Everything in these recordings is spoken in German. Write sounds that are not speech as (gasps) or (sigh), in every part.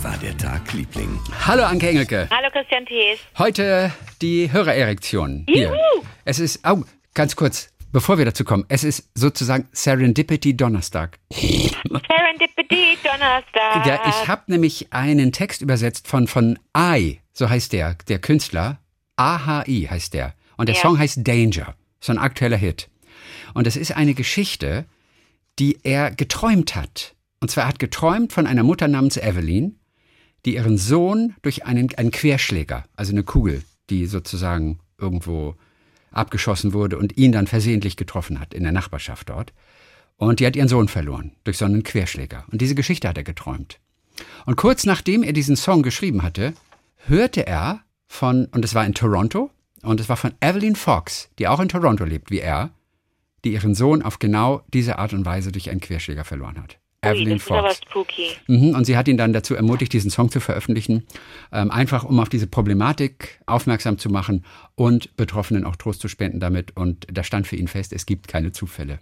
Wie war der Tag, Liebling? Hallo Anke Engelke. Hallo Christian Thees. Heute die Hörererektion. Hier. Juhu. Es ist, oh, ganz kurz, bevor wir dazu kommen, es ist sozusagen Serendipity Donnerstag. Serendipity Donnerstag. Ja, ich habe nämlich einen Text übersetzt von, von I, so heißt der, der Künstler. AHI heißt der. Und der Ja. Song heißt Danger. So ein aktueller Hit. Und es ist eine Geschichte, die er geträumt hat. Und zwar er hat geträumt von einer Mutter namens Evelyn, die ihren Sohn durch einen, einen Querschläger, also eine Kugel, die sozusagen irgendwo abgeschossen wurde und ihn dann versehentlich getroffen hat in der Nachbarschaft dort. Und die hat ihren Sohn verloren durch so einen Querschläger. Und diese Geschichte hat er geträumt. Und kurz nachdem er diesen Song geschrieben hatte, hörte er von, und es war in Toronto, und es war von Evelyn Fox, die auch in Toronto lebt wie er, die ihren Sohn auf genau diese Art und Weise durch einen Querschläger verloren hat. Evelyn Fox. spooky. Mhm, und sie hat ihn dann dazu ermutigt, diesen Song zu veröffentlichen, ähm, einfach um auf diese Problematik aufmerksam zu machen und Betroffenen auch Trost zu spenden damit. Und da stand für ihn fest, es gibt keine Zufälle.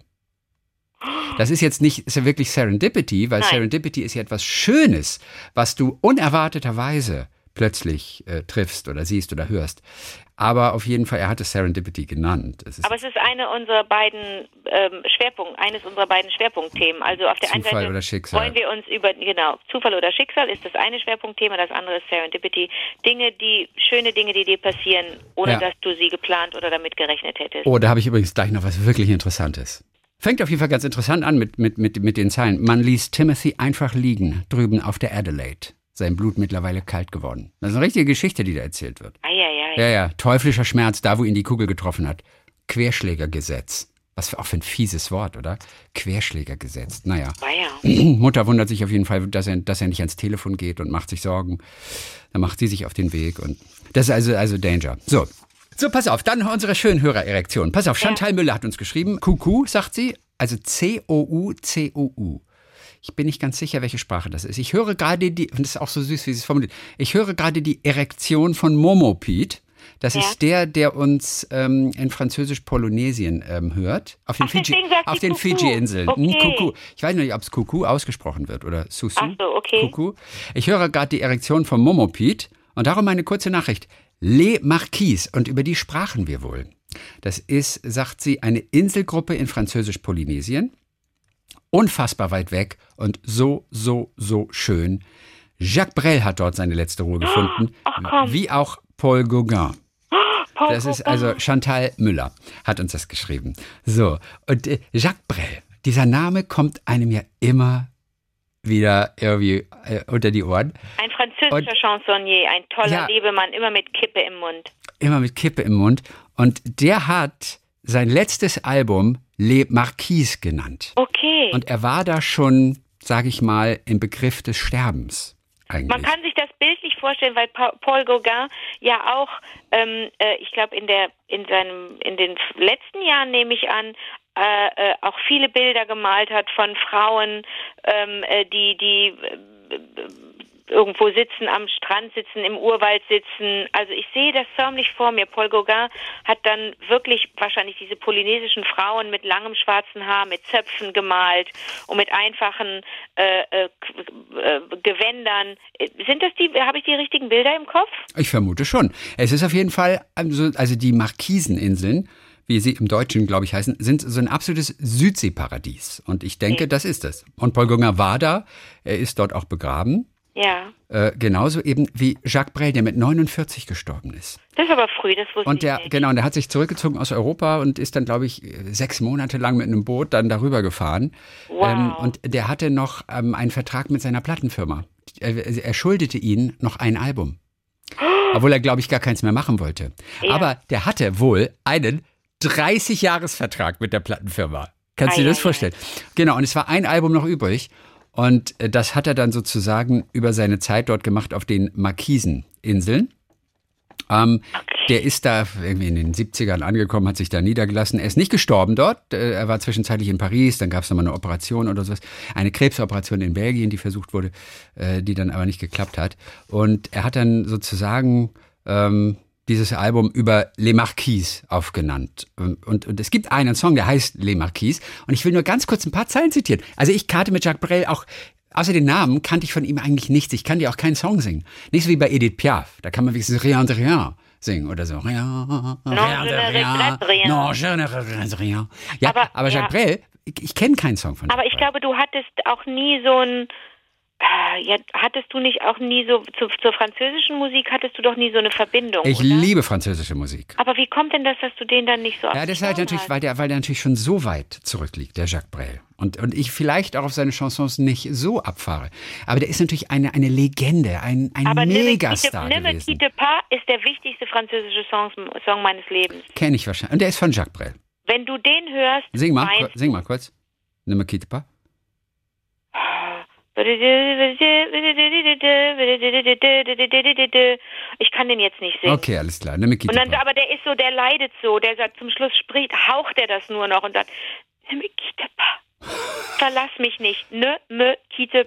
Das ist jetzt nicht ist ja wirklich Serendipity, weil Nein. Serendipity ist ja etwas Schönes, was du unerwarteterweise plötzlich äh, triffst oder siehst oder hörst. Aber auf jeden Fall, er hat es Serendipity genannt. Es Aber es ist eine unserer beiden ähm, Schwerpunkt, eines unserer beiden Schwerpunktthemen. Also auf der einen Zufall Seite oder Schicksal. wollen wir uns über genau Zufall oder Schicksal ist das eine Schwerpunktthema, das andere ist Serendipity. Dinge, die schöne Dinge, die dir passieren, ohne Ja. dass du sie geplant oder damit gerechnet hättest. Oh, da habe ich übrigens gleich noch was wirklich Interessantes. Fängt auf jeden Fall ganz interessant an mit, mit, mit, mit den Zeilen. Man ließ Timothy einfach liegen, drüben auf der Adelaide. Sein Blut mittlerweile kalt geworden. Das ist eine richtige Geschichte, die da erzählt wird. Eieiei. Ja, ja, teuflischer Schmerz, da wo ihn die Kugel getroffen hat. Querschlägergesetz. Was für auch für ein fieses Wort, oder? Querschlägergesetz. Naja. Weia. (clears throat) Mutter wundert sich auf jeden Fall, dass er, dass er nicht ans Telefon geht und macht sich Sorgen. Dann macht sie sich auf den Weg und das ist also, also Danger. So. So, pass auf, dann unsere schönen Hörererektion. Pass auf, Chantal Müller hat uns geschrieben. Kuku, sagt sie, also C-O-U, C-O-U. Ich bin nicht ganz sicher, welche Sprache das ist. Ich höre gerade die, und das ist auch so süß, wie sie es formuliert. Ich höre gerade die Erektion von Momopit. Das Ja. ist der, der uns ähm, in Französisch-Polynesien ähm, hört. Auf den, Ach, Fiji. Fiji-Inseln. Okay. Kuku. Ich weiß nicht, ob es Kuku ausgesprochen wird oder Susu. Ach so, okay. Kuku. Ich höre gerade die Erektion von Momopit und darum eine kurze Nachricht. Les Marquis und über die sprachen wir wohl. Das ist, sagt sie, eine Inselgruppe in Französisch-Polynesien. Unfassbar weit weg und so, so, so schön. Jacques Brel hat dort seine letzte Ruhe gefunden, (gasps) Ach, wie auch Paul Gauguin. (gasps) Paul Das ist also Chantal Müller hat uns das geschrieben. So, und äh, Jacques Brel, dieser Name kommt einem ja immer wieder irgendwie äh, unter die Ohren. Ein französischer Und- Chansonnier, ein toller Ja. Lebemann, immer mit Kippe im Mund. Immer mit Kippe im Mund. Und der hat sein letztes Album Les Marquis genannt. Okay. Und er war da schon, sage ich mal, im Begriff des Sterbens. Eigentlich. Man kann sich das bildlich vorstellen, weil Pa- Paul Gauguin ja auch, ähm, äh, ich glaube in der in seinem in den letzten Jahren nehme ich an, äh, äh, auch viele Bilder gemalt hat von Frauen, ähm, äh, die die äh, irgendwo sitzen, am Strand sitzen, im Urwald sitzen. Also ich sehe das förmlich vor mir. Paul Gauguin hat dann wirklich wahrscheinlich diese polynesischen Frauen mit langem schwarzen Haar, mit Zöpfen gemalt und mit einfachen äh, äh, äh, Gewändern. Sind das die, habe ich die richtigen Bilder im Kopf? Ich vermute schon. Es ist auf jeden Fall, also, also die Markiseninseln, wie sie im Deutschen, glaube ich, heißen, sind so ein absolutes Südseeparadies. Und ich denke, das ist es. Und Paul Gauguin war da, er ist dort auch begraben. Ja. Äh, genauso eben wie Jacques Brel, der mit 49 gestorben ist. Das ist aber früh, das wusste Und der, ich nicht. genau, und der hat sich zurückgezogen aus Europa und ist dann, glaube ich, sechs Monate lang mit einem Boot dann darüber gefahren. Wow. und der hatte noch ähm, einen Vertrag mit seiner Plattenfirma. Er, er schuldete ihnen noch ein Album. (gasps) Obwohl er, glaube ich, gar keins mehr machen wollte. Ja. Aber der hatte wohl einen 30-Jahres-Vertrag mit der Plattenfirma. Kannst du dir das vorstellen? Genau, und es war ein Album noch übrig. Und äh, das hat er dann sozusagen über seine Zeit dort gemacht auf den Markiseninseln. Ähm, Der ist da irgendwie in den 70ern angekommen, hat sich da niedergelassen. Er ist nicht gestorben dort. Äh, Er war zwischenzeitlich in Paris, dann gab es nochmal eine Operation oder sowas. Eine Krebsoperation in Belgien, die versucht wurde, äh, die dann aber nicht geklappt hat. Und er hat dann sozusagen ähm, dieses Album über Les Marquis aufgenannt. Und, und, es gibt einen Song, der heißt Les Marquis. Und ich will nur ganz kurz ein paar Zeilen zitieren. Also ich karte mit Jacques Brel auch außer den Namen kannte ich von ihm eigentlich nichts. Ich kann dir auch keinen Song singen. Nicht so wie bei Edith Piaf. Da kann man wenigstens Rien de Rien singen oder so. Rien, rien de ne rien. Non, je ne regrette rien. Ja, aber, Aber- Jacques ja. Brel, ich, ich kenne keinen Song von Aber Jacques ich glaube, du hattest auch nie so ein. Äh, Ja, hattest du nicht auch nie so zu, zur französischen Musik hattest du doch nie so eine Verbindung, Ich oder? liebe französische Musik. Aber wie kommt denn das, dass du den dann nicht so Ja, das ist halt natürlich, hast? weil der, weil der natürlich schon so weit zurückliegt, der Jacques Brel. Und, und ich vielleicht auch auf seine Chansons nicht so abfahre. Aber der ist natürlich eine, eine Legende, ein, ein Aber Ne Me Megastar quitte, ne me gewesen. quitte pas ist der wichtigste französische Song, Song meines Lebens. Kenne ich wahrscheinlich. Und der ist von Jacques Brel. Wenn du den hörst, Sing mal, sing mal kurz. Ne me quitte pas. Ich kann den jetzt nicht singen. Okay, alles klar. Quitte Und dann, aber der ist so, der leidet so, der sagt, zum Schluss spricht, haucht er das nur noch und sagt, me quitte pas. Verlass mich nicht. Ne me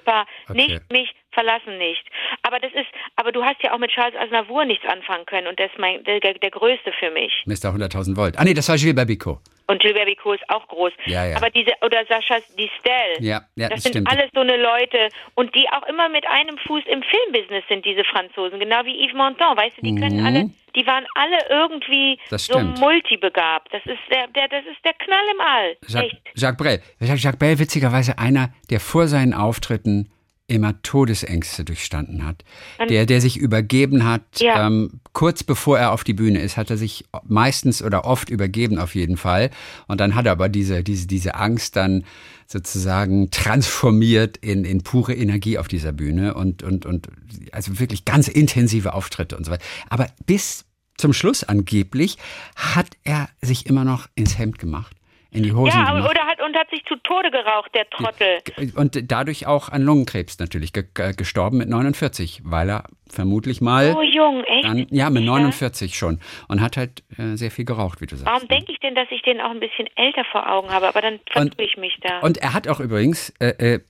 pas. Okay. Nicht mich verlassen nicht. Aber das ist, aber du hast ja auch mit Charles Aznavour nichts anfangen können und das ist mein, der, der größte für mich. Mr. 100.000 Volt. Ah nee, das war Gilles Babicot. Und Gilbert Bicot ist auch groß. Ja, ja. Aber diese, oder Sascha Distel. Ja, ja, das das sind stimmt. alles so eine Leute und die auch immer mit einem Fuß im Filmbusiness sind, diese Franzosen. Genau wie Yves Montand, weißt du, die können Mhm. alle, die waren alle irgendwie so multibegabt. Das ist der, der, das ist der Knall im All. Jacques, Echt. Jacques Brel. Jacques, Jacques Brel, witzigerweise einer, der vor seinen Auftritten immer Todesängste durchstanden hat. Der, der sich übergeben hat, Ja. ähm, kurz bevor er auf die Bühne ist, hat er sich meistens oder oft übergeben auf jeden Fall. Und dann hat er aber diese, diese, diese Angst dann sozusagen transformiert in, in pure Energie auf dieser Bühne und, und, und also wirklich ganz intensive Auftritte und so weiter. Aber bis zum Schluss angeblich hat er sich immer noch ins Hemd gemacht, in die Hosen Ja, gemacht. oder und hat sich zu Tode geraucht, der Trottel. Und dadurch auch an Lungenkrebs natürlich ge ge- gestorben mit 49, weil er vermutlich mal Oh, jung, echt? dann, ja, mit Sicher? 49 schon und hat halt äh, sehr viel geraucht, wie du sagst. Warum denke ich denn, dass ich den auch ein bisschen älter vor Augen habe? Aber dann vertue ich mich da. Und er hat auch übrigens äh, äh,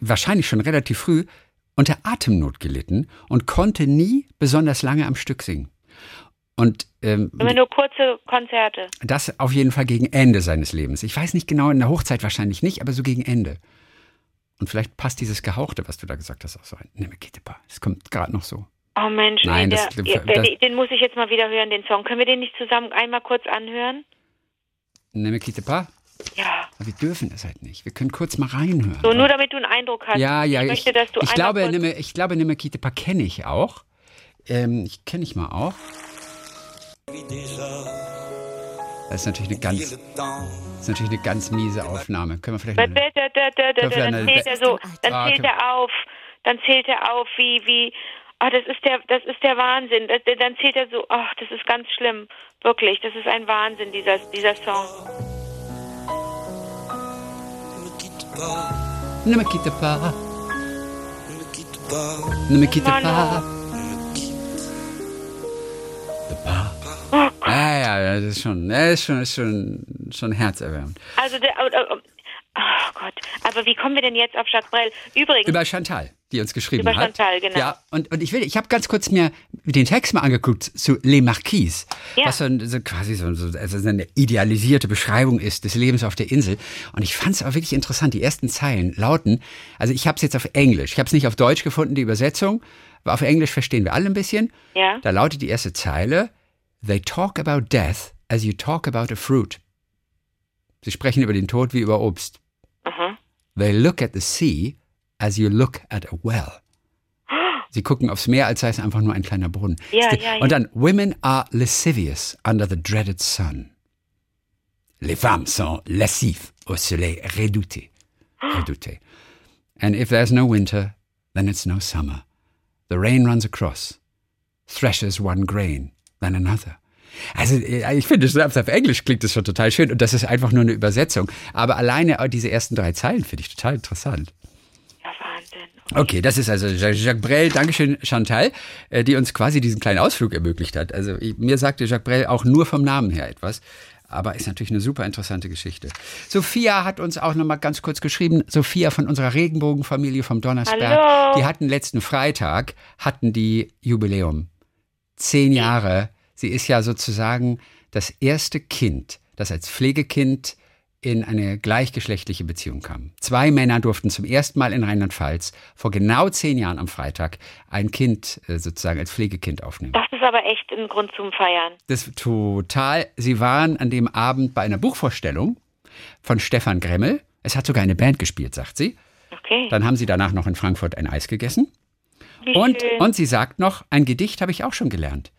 wahrscheinlich schon relativ früh unter Atemnot gelitten und konnte nie besonders lange am Stück singen. Und ähm, Immer nur kurze Konzerte. das auf jeden Fall gegen Ende seines Lebens. Ich weiß nicht genau, in der Hochzeit wahrscheinlich nicht, aber so gegen Ende. Und vielleicht passt dieses Gehauchte, was du da gesagt hast, auch so rein. Ne, me quitte pas. Es kommt gerade noch so. Oh Mensch, Nein, nee, das- der, das- den, den muss ich jetzt mal wieder hören, den Song. Können wir den nicht zusammen einmal kurz anhören? Ne, me quitte pas. Ja. Aber wir dürfen es halt nicht. Wir können kurz mal reinhören. So, nur damit du einen Eindruck hast. ja, ja, ich möchte, dass du ich glaube, Nimme, ich glaube, Nimme Kite Pa kenne ich auch. Ähm, ich kenne ich mal auch. Das ist natürlich eine ganz, ist natürlich eine ganz miese Aufnahme. Können wir vielleicht mal, dann zählt er so, dann Ah, zählt können- er auf, dann zählt er auf, wie, wie, ah, das ist der, das ist der Wahnsinn. Dann zählt er so, ach, das ist ganz schlimm. Wirklich, das ist ein Wahnsinn, dieser, dieser Song. Ne me quitte pas. Ne me quitte Mano. pas. De pas. Oh Gott. Ja, ja, das ist schon, das ist schon, ist schon, schon herzerwärmend. Also, der, oh, oh, Gott. Aber wie kommen wir denn jetzt auf Jacques Brel? Übrigens, Über Chantal, die uns geschrieben Über hat. Chantal, genau. Ja, und, und ich will, ich habe ganz kurz mir den Text mal angeguckt zu Les Marquises, Ja. was so, so quasi so, so also so eine idealisierte Beschreibung ist des Lebens auf der Insel. Und ich fand es auch wirklich interessant. Die ersten Zeilen lauten, also ich habe es jetzt auf Englisch, ich habe es nicht auf Deutsch gefunden, die Übersetzung, aber auf Englisch verstehen wir alle ein bisschen. ja, Da lautet die erste Zeile, They talk about death as you talk about a fruit. Sie sprechen über den Tod wie über Obst. aha. They look at the sea as you look at a well. (gasps) Sie gucken aufs Meer, als sei es einfach nur ein kleiner Brunnen. Ja, ja. Und dann, women are lascivious under the dreaded sun. Les femmes sont lascives au soleil redouté. (gasps) Redouté. And if there's no winter, then it's no summer. The rain runs across, threshes one grain, then another. Also äh, ich finde, selbst auf Englisch klingt das schon total schön und das ist einfach nur eine Übersetzung. Aber alleine auch diese ersten drei Zeilen finde ich total interessant. Ja, Wahnsinn. Okay, das ist also Jacques Brel. Dankeschön, Chantal, äh, die uns quasi diesen kleinen Ausflug ermöglicht hat. Also mir sagte Jacques Brel auch nur vom Namen her etwas. Aber ist natürlich eine super interessante Geschichte. Sophia hat uns auch noch mal ganz kurz geschrieben. Sophia von unserer Regenbogenfamilie vom Donnersberg. Hallo. Die hatten letzten Freitag, hatten die Jubiläum. Zehn Jahre. Sie ist ja sozusagen das erste Kind, das als Pflegekind in eine gleichgeschlechtliche Beziehung kamen. Zwei Männer durften zum ersten Mal in Rheinland-Pfalz vor genau zehn Jahren am Freitag ein Kind äh, sozusagen als Pflegekind aufnehmen. Das ist aber echt ein Grund zum Feiern. Das total. Sie waren an dem Abend bei einer Buchvorstellung von Stefan Gremmel. Es hat sogar eine Band gespielt, sagt sie. Okay. Dann haben sie danach noch in Frankfurt ein Eis gegessen. Wie Und, schön. und sie sagt noch, ein Gedicht habe ich auch schon gelernt.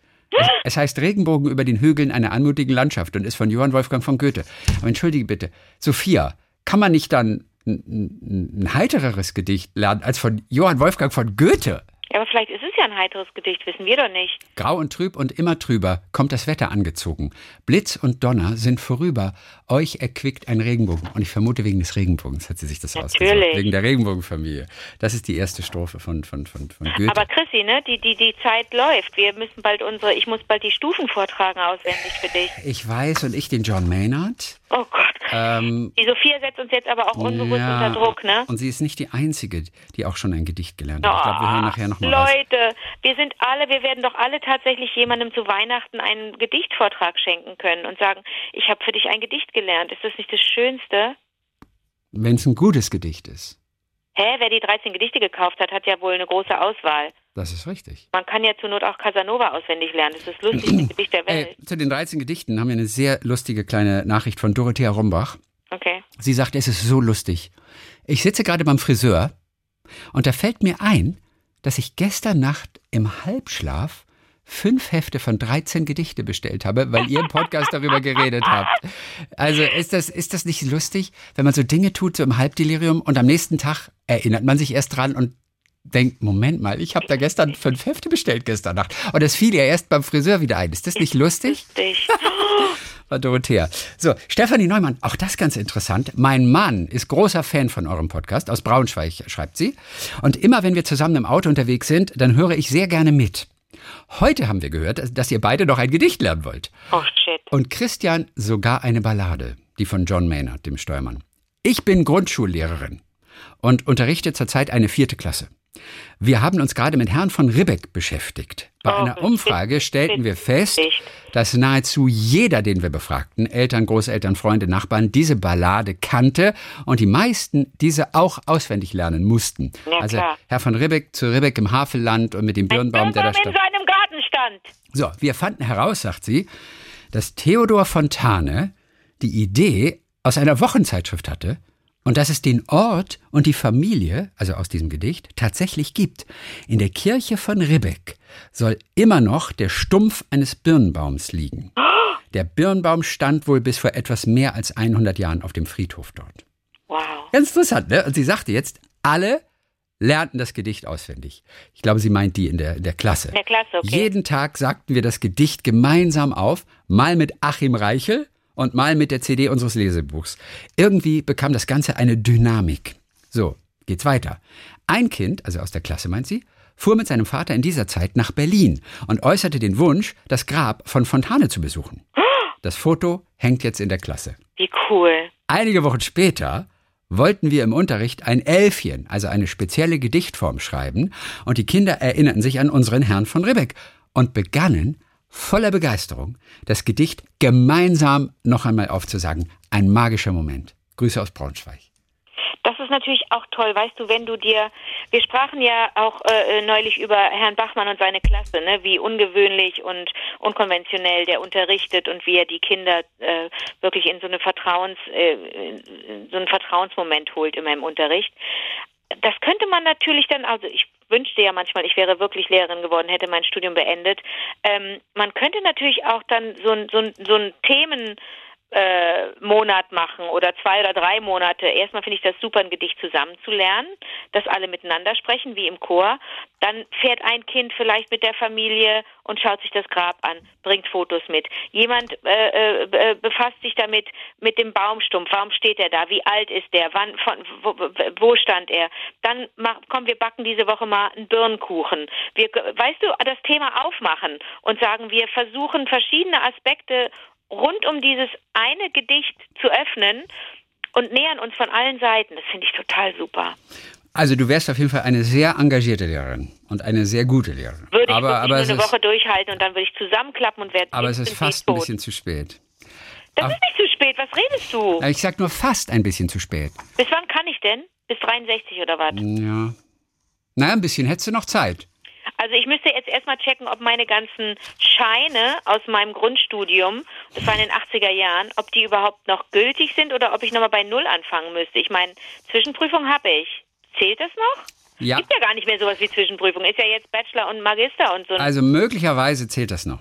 Es, heißt Regenbogen über den Hügeln einer anmutigen Landschaft und ist von Johann Wolfgang von Goethe. Aber entschuldige bitte, Sophia, kann man nicht dann ein, ein, ein heitereres Gedicht lernen als von Johann Wolfgang von Goethe? Ja, aber vielleicht ist es ja ein heiteres Gedicht, wissen wir doch nicht. Grau und trüb und immer trüber kommt das Wetter angezogen. Blitz und Donner sind vorüber. Euch erquickt ein Regenbogen. Und ich vermute, wegen des Regenbogens hat sie sich das Natürlich. ausgesucht. Wegen der Regenbogenfamilie. Das ist die erste Strophe von, von, von, von Goethe. Aber Chrissy, ne, die, die, die Zeit läuft. Wir müssen bald unsere, ich muss bald die Stufen vortragen auswendig für dich. ich weiß und ich den John Maynard. Oh Gott. Ähm, Die Sophia setzt uns jetzt aber auch unbewusst ja, unter Druck, ne? Und sie ist nicht die Einzige, die auch schon ein Gedicht gelernt hat. Ich glaube, wir hören nachher noch mal was. Leute, wir sind alle, wir werden doch alle tatsächlich jemandem zu Weihnachten einen Gedichtvortrag schenken können und sagen, ich habe für dich ein Gedicht gelernt. Ist das nicht das Schönste? Wenn es ein gutes Gedicht ist. Hä, wer die 13 Gedichte gekauft hat, hat ja wohl eine große Auswahl. Das ist richtig. Man kann ja zur Not auch Casanova auswendig lernen. Das ist das lustigste (clears throat) Gedicht der Welt. Äh, zu den 13 Gedichten haben wir eine sehr lustige kleine Nachricht von Dorothea Rombach. Okay. Sie sagt, es ist so lustig. Ich sitze gerade beim Friseur und da fällt mir ein, dass ich gestern Nacht im Halbschlaf fünf Hefte von 13 Gedichte bestellt habe, weil ihr im Podcast darüber geredet habt. Also ist das, ist das nicht lustig, wenn man so Dinge tut, so im Halbdelirium und am nächsten Tag erinnert man sich erst dran und denkt, Moment mal, ich habe da gestern fünf Hefte bestellt gestern Nacht. Und das fiel ja erst beim Friseur wieder ein. Ist das nicht lustig? Lustig. War Dorothea. So, Stefanie Neumann, auch das ganz interessant. Mein Mann ist großer Fan von eurem Podcast, aus Braunschweig schreibt sie. Und immer wenn wir zusammen im Auto unterwegs sind, dann höre ich sehr gerne mit. Heute haben wir gehört, dass ihr beide noch ein Gedicht lernen wollt. Oh shit. Und Christian sogar eine Ballade, die von John Maynard, dem Steuermann. Ich bin Grundschullehrerin und unterrichte zurzeit eine vierte Klasse. Wir haben uns gerade mit Herrn von Ribbeck beschäftigt. Bei Oh, einer Umfrage (laughs) stellten wir fest, dass nahezu jeder, den wir befragten, Eltern, Großeltern, Freunde, Nachbarn, diese Ballade kannte und die meisten diese auch auswendig lernen mussten. Ja, also. Herr von Ribbeck zu Ribbeck im Havelland und mit dem Birnbaum, der da in stand. seinem Garten stand. So, wir fanden heraus, sagt sie, dass Theodor Fontane die Idee aus einer Wochenzeitschrift hatte und dass es den Ort und die Familie, also aus diesem Gedicht, tatsächlich gibt. In der Kirche von Ribbeck soll immer noch der Stumpf eines Birnbaums liegen. Der Birnbaum stand wohl bis vor etwas mehr als 100 Jahren auf dem Friedhof dort. Wow. Ganz interessant, ne? Und sie sagte jetzt, alle lernten das Gedicht auswendig. Ich glaube, sie meint die in der, in der Klasse. In der Klasse, okay. Jeden Tag sagten wir das Gedicht gemeinsam auf, mal mit Achim Reichel und mal mit der CD unseres Lesebuchs. Irgendwie bekam das Ganze eine Dynamik. So, geht's weiter. Ein Kind, also aus der Klasse meint sie, fuhr mit seinem Vater in dieser Zeit nach Berlin und äußerte den Wunsch, das Grab von Fontane zu besuchen. Das Foto hängt jetzt in der Klasse. Wie cool. Einige Wochen später wollten wir im Unterricht ein Elfchen, also eine spezielle Gedichtform schreiben, und die Kinder erinnerten sich an unseren Herrn von Ribbeck und begannen voller Begeisterung das Gedicht gemeinsam noch einmal aufzusagen. Ein magischer Moment. Grüße aus Braunschweig. Das ist natürlich auch toll, weißt du, wenn du dir, wir sprachen ja auch äh, neulich über Herrn Bachmann und seine Klasse, ne, wie ungewöhnlich und unkonventionell der unterrichtet und wie er die Kinder äh, wirklich in so eine Vertrauens, äh, so einen Vertrauensmoment holt immer im Unterricht. Das könnte man natürlich dann, also ich wünschte ja manchmal, ich wäre wirklich Lehrerin geworden, hätte mein Studium beendet. Ähm, man könnte natürlich auch dann so ein, so ein, so ein Themen äh, Monat machen oder zwei oder drei Monate. Erstmal finde ich das super, ein Gedicht zusammen zu lernen, dass alle miteinander sprechen, wie im Chor. Dann fährt ein Kind vielleicht mit der Familie und schaut sich das Grab an, bringt Fotos mit. Jemand äh, äh, befasst sich damit mit dem Baumstumpf. Warum steht er da? Wie alt ist der? Wann, von, wo, wo stand er? Dann mach, komm, wir backen diese Woche mal einen Birnenkuchen. Wir, weißt du, das Thema aufmachen und sagen, wir versuchen verschiedene Aspekte rund um dieses eine Gedicht zu öffnen und nähern uns von allen Seiten. Das finde ich total super. Also du wärst auf jeden Fall eine sehr engagierte Lehrerin und eine sehr gute Lehrerin. Würde ich aber, wirklich aber eine ist, Woche durchhalten und dann würde ich zusammenklappen und werde aber es ist fast ein bisschen zu spät. Das Ach. ist nicht zu spät. Was redest du? Ich sag nur fast ein bisschen zu spät. Bis wann kann ich denn? Bis 63 oder was? Ja. Naja, ein bisschen hättest du noch Zeit. Also ich müsste jetzt erstmal checken, ob meine ganzen Scheine aus meinem Grundstudium, das war in den 80er Jahren, ob die überhaupt noch gültig sind oder ob ich nochmal bei Null anfangen müsste. Ich meine, Zwischenprüfung habe ich. Zählt das noch? Ja. Gibt ja gar nicht mehr sowas wie Zwischenprüfung. Ist ja jetzt Bachelor und Magister und so. Also möglicherweise zählt das noch.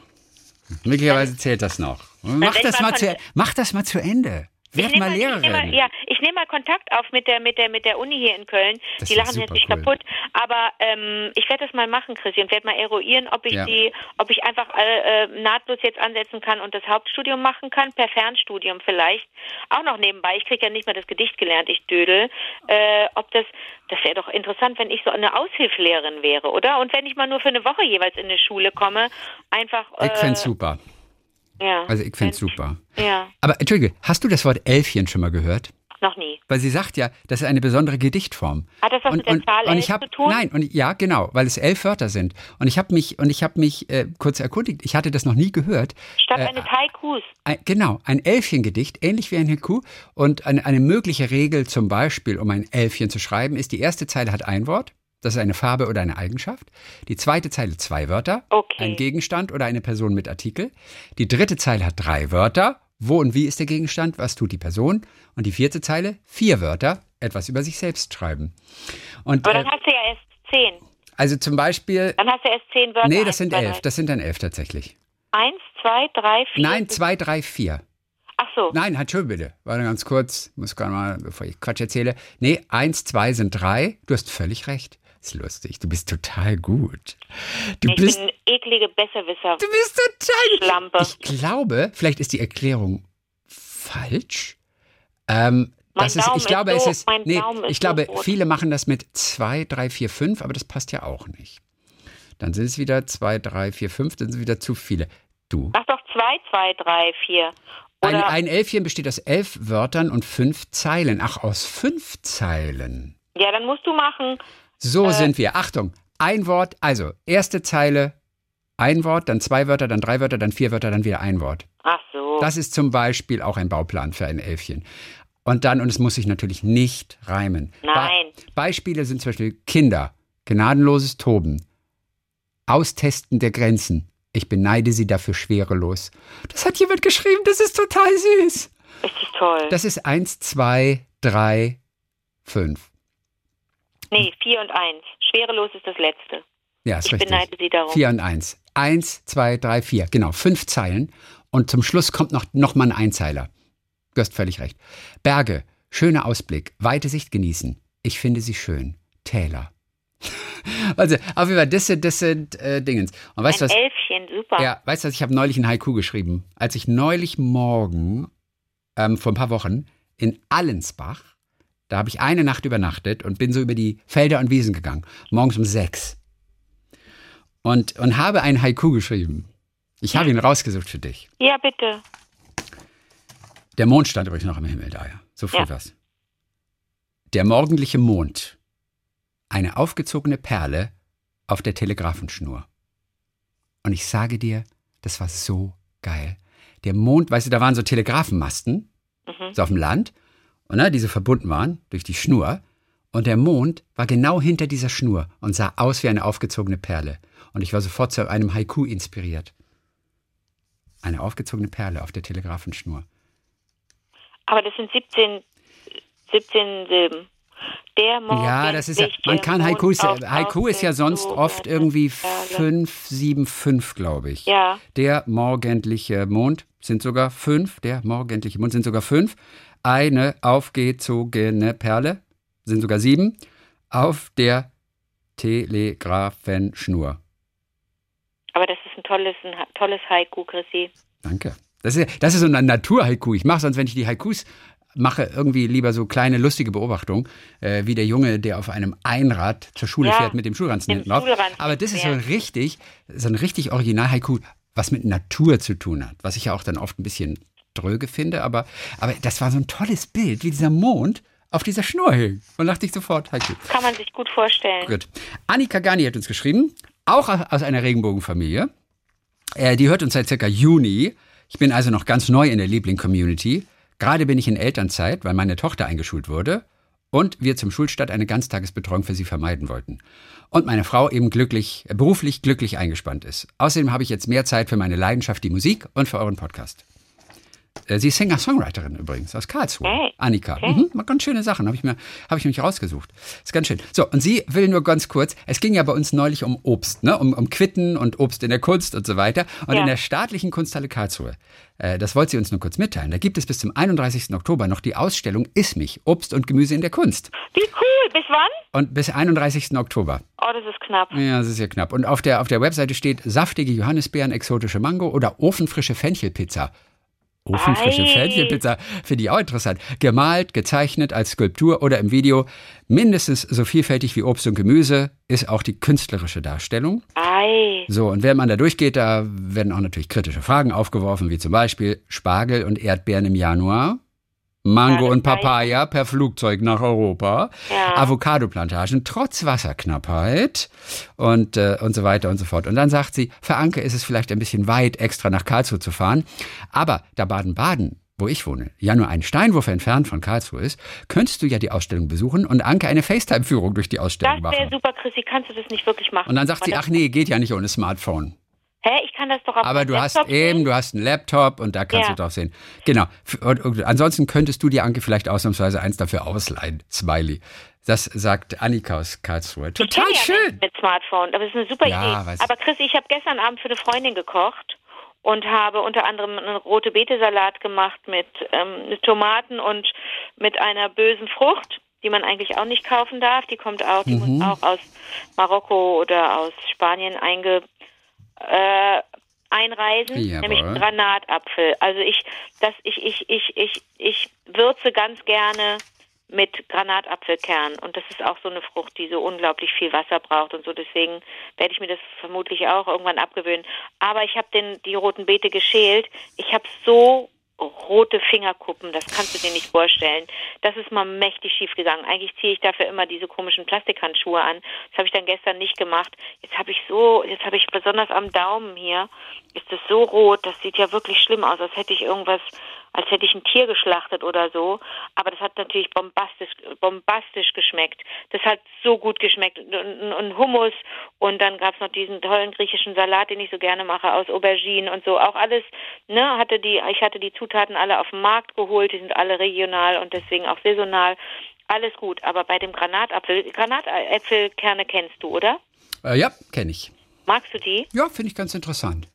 Möglicherweise zählt das noch. Mach das, mal zu, mach das mal zu Ende. Werd mal ich nehm Lehrerin. ja, ich nehme mal Kontakt auf mit der mit der mit der Uni hier in Köln. Das die lachen sich cool. kaputt, aber ähm, ich werde das mal machen, Chrissy, und werde mal eruieren, ob ich Ja. die, ob ich einfach äh, äh, nahtlos jetzt ansetzen kann und das Hauptstudium machen kann, per Fernstudium vielleicht, auch noch nebenbei. Ich kriege ja nicht mehr das Gedicht gelernt, ich dödel. Äh, ob das, das wäre doch interessant, wenn ich so eine Aushilfslehrerin wäre, oder? Und wenn ich mal nur für eine Woche jeweils in eine Schule komme, einfach. Ich äh, find's super. Ja. Also ich find's super. Ja, Aber Entschuldige, hast du das Wort Elfchen schon mal gehört? noch nie. Weil sie sagt ja, das ist eine besondere Gedichtform. Hat das was mit der Zahl und ich hab, zu tun? Nein, und ja, genau, weil es elf Wörter sind. Und ich habe mich und ich habe mich äh, kurz erkundigt. Ich hatte das noch nie gehört. Statt Äh, eines Haikus. Ein, genau, ein Elfchengedicht, ähnlich wie ein Haiku. Und eine, eine mögliche Regel zum Beispiel, um ein Elfchen zu schreiben, ist, die erste Zeile hat ein Wort. Das ist eine Farbe oder eine Eigenschaft. Die zweite Zeile zwei Wörter. Okay. Ein Gegenstand oder eine Person mit Artikel. Die dritte Zeile hat drei Wörter. Wo und wie ist der Gegenstand? Was tut die Person? Und die vierte Zeile vier Wörter. Etwas über sich selbst schreiben. Und Aber äh, dann hast du ja erst zehn. also zum Beispiel. Dann hast du erst zehn Wörter. Nee, Eins, das sind elf. drei. Das sind dann elf tatsächlich. Eins, zwei, drei, vier. Nein, zwei, drei, vier. Ach so. Nein, halt schon bitte. Warte ganz kurz. Muss gerade mal, bevor ich Quatsch erzähle. Nee, eins, zwei sind drei. Du hast völlig recht. Ist lustig. Du bist total gut. Du ich bist, bin eine eklige Besserwisser. du bist total. Schlampe. Ich glaube, vielleicht ist die Erklärung falsch. Ähm, Mein das ist, Daumen ich glaube, ist es so- ist, mein nee, ist ich so glaube, rot. viele machen das mit zwei, drei, vier, fünf, aber das passt ja auch nicht. Dann sind es wieder zwei, drei, vier, fünf, dann sind es wieder zu viele. Du. Mach doch zwei, zwei, drei, vier. Ein, Oder ein Elfchen besteht aus elf Wörtern und fünf Zeilen. Ach, aus fünf Zeilen. ja, dann musst du machen. So sind wir. Achtung, ein Wort, also erste Zeile, ein Wort, dann zwei Wörter, dann drei Wörter, dann vier Wörter, dann wieder ein Wort. Ach so. Das ist zum Beispiel auch ein Bauplan für ein Elfchen. Und dann, und es muss sich natürlich nicht reimen. Nein. Beispiele sind zum Beispiel Kinder, gnadenloses Toben, Austesten der Grenzen. Ich beneide sie dafür schwerelos. Das hat jemand geschrieben, das ist total süß. Richtig toll. Das ist eins, zwei, drei, fünf. Nee, vier und eins. Schwerelos ist das letzte. Ja, ist Ich richtig. beneide sie darum. Vier und eins. Eins, zwei, drei, vier. Genau, fünf Zeilen. Und zum Schluss kommt noch, noch mal ein Einzeiler. Du hast völlig recht. Berge, schöner Ausblick, weite Sicht genießen. Ich finde sie schön. Täler. (laughs) Also, auf jeden Fall, das sind, das sind äh, Dingens. Und weißt du Ein was? Elfchen, super. Ja, weißt du was? Ich habe neulich ein Haiku geschrieben. Als ich neulich morgen, ähm, vor ein paar Wochen, in Allensbach, da habe ich eine Nacht übernachtet und bin so über die Felder und Wiesen gegangen. Morgens um sechs. Und, und habe ein Haiku geschrieben. Ich habe ihn rausgesucht für dich. Ja, bitte. Der Mond stand übrigens noch im Himmel da, ja. So früh Ja. war's. Der morgendliche Mond. Eine aufgezogene Perle auf der Telegrafenschnur. Und ich sage dir, das war so geil. Der Mond, weißt du, da waren so Telegrafenmasten, Mhm. so auf dem Land, ne, die so verbunden waren durch die Schnur. Und der Mond war genau hinter dieser Schnur und sah aus wie eine aufgezogene Perle. Und ich war sofort zu einem Haiku inspiriert. Eine aufgezogene Perle auf der Telegrafenschnur. Aber das sind 17, 17 Silben. Der Morgen Ja, das ist ja, man kann Haikus, Haiku ist ja sonst oft irgendwie fünf, sieben, fünf, glaube ich. Ja. Der morgendliche Mond sind sogar fünf, der morgendliche Mond sind sogar fünf. Eine aufgezogene Perle sind sogar sieben auf der Telegrafenschnur. Aber das ist ein tolles, ein tolles Haiku, Chrissy. Danke. Das ist, das ist so ein Natur-Haiku. Ich mache sonst, wenn ich die Haikus mache, irgendwie lieber so kleine lustige Beobachtungen, äh, wie der Junge, der auf einem Einrad zur Schule Ja, fährt mit dem Schulranzen hinten drauf. Aber das ist so ein richtig, so ein richtig Original-Haiku, was mit Natur zu tun hat, was ich ja auch dann oft ein bisschen dröge finde, aber, aber das war so ein tolles Bild, wie dieser Mond auf dieser Schnur hing. Und dachte ich sofort, Haiku. Kann man sich gut vorstellen. Gut. Annika Gani hat uns geschrieben, auch aus einer Regenbogenfamilie. Äh, die hört uns seit circa Juni. Ich bin also noch ganz neu in der Liebling-Community. Gerade bin ich in Elternzeit, weil meine Tochter eingeschult wurde und wir zum Schulstart eine Ganztagesbetreuung für sie vermeiden wollten. Und meine Frau eben glücklich, beruflich glücklich eingespannt ist. Außerdem habe ich jetzt mehr Zeit für meine Leidenschaft, die Musik und für euren Podcast. Äh, sie ist Singer-Songwriterin übrigens aus Karlsruhe. Hey. Annika. Okay. Mhm, ganz schöne Sachen, habe ich mir habe ich mich rausgesucht. Ist ganz schön. So, und sie will nur ganz kurz, es ging ja bei uns neulich um Obst, ne? um, um Quitten und Obst in der Kunst und so weiter. Und ja. in der staatlichen Kunsthalle Karlsruhe, äh, das wollte sie uns nur kurz mitteilen, da gibt es bis zum 31. Oktober noch die Ausstellung Iss mich, Obst und Gemüse in der Kunst. Wie cool, bis wann? Und bis 31. Oktober. Oh, das ist knapp. Ja, das ist ja knapp. Und auf der, auf der Webseite steht saftige Johannisbeeren, exotische Mango oder ofenfrische Fenchelpizza. Ofenfrische Feldchenpizza finde ich auch interessant. Gemalt, gezeichnet als Skulptur oder im Video. Mindestens so vielfältig wie Obst und Gemüse ist auch die künstlerische Darstellung. Ei. So, und wenn man da durchgeht, da werden auch natürlich kritische Fragen aufgeworfen, wie zum Beispiel Spargel und Erdbeeren im Januar. Mango und Papaya per Flugzeug nach Europa, ja. Avocado-Plantagen trotz Wasserknappheit und, äh, und so weiter und so fort. Und dann sagt sie, für Anke ist es vielleicht ein bisschen weit, extra nach Karlsruhe zu fahren, aber da Baden-Baden wo ich wohne, ja nur ein Steinwurf entfernt von Karlsruhe ist, könntest du ja die Ausstellung besuchen und Anke eine FaceTime-Führung durch die Ausstellung machen. Das wäre super, Chrissy. Kannst du das nicht wirklich machen? Und dann sagt sie, ach nee, geht ja nicht ohne Smartphone. Hä, ich kann das doch Aber du Laptop hast eben, du hast einen Laptop und da kannst ja. du drauf sehen. Genau. Und, und, ansonsten könntest du dir, Anke, vielleicht ausnahmsweise eins dafür ausleihen. Smiley. Das sagt Annika aus Karlsruhe. Total ich schön. Ja mit Smartphone, aber es ist eine super ja, Idee. Aber Chris, ich habe gestern Abend für eine Freundin gekocht und habe unter anderem einen rote Beete-Salat gemacht mit, ähm, mit Tomaten und mit einer bösen Frucht die man eigentlich auch nicht kaufen darf. Die kommt auch, die mhm. muss auch aus Marokko oder aus Spanien einge, äh, einreisen, Jawohl. nämlich Granatapfel. Also ich, das, ich, ich, ich, ich, ich würze ganz gerne mit Granatapfelkern und das ist auch so eine Frucht, die so unglaublich viel Wasser braucht und so. Deswegen werde ich mir das vermutlich auch irgendwann abgewöhnen. Aber ich habe den die roten Beete geschält. Ich habe so rote Fingerkuppen, das kannst du dir nicht vorstellen. Das ist mal mächtig schief gegangen. Eigentlich ziehe ich dafür immer diese komischen Plastikhandschuhe an. Das habe ich dann gestern nicht gemacht. Jetzt habe ich so, jetzt habe ich besonders am Daumen hier, ist es so rot, das sieht ja wirklich schlimm aus, als hätte ich irgendwas als hätte ich ein Tier geschlachtet oder so. Aber das hat natürlich bombastisch, bombastisch geschmeckt. Das hat so gut geschmeckt. Und, Hummus und dann gab es noch diesen tollen griechischen Salat, den ich so gerne mache, aus Auberginen und so. Auch alles, ne, hatte die, ich hatte die Zutaten alle auf dem Markt geholt, die sind alle regional und deswegen auch saisonal. Alles gut, aber bei dem Granatapfel, Granatäpfelkerne kennst du, oder? Äh, ja, kenne ich. Magst du die? Ja, finde ich ganz interessant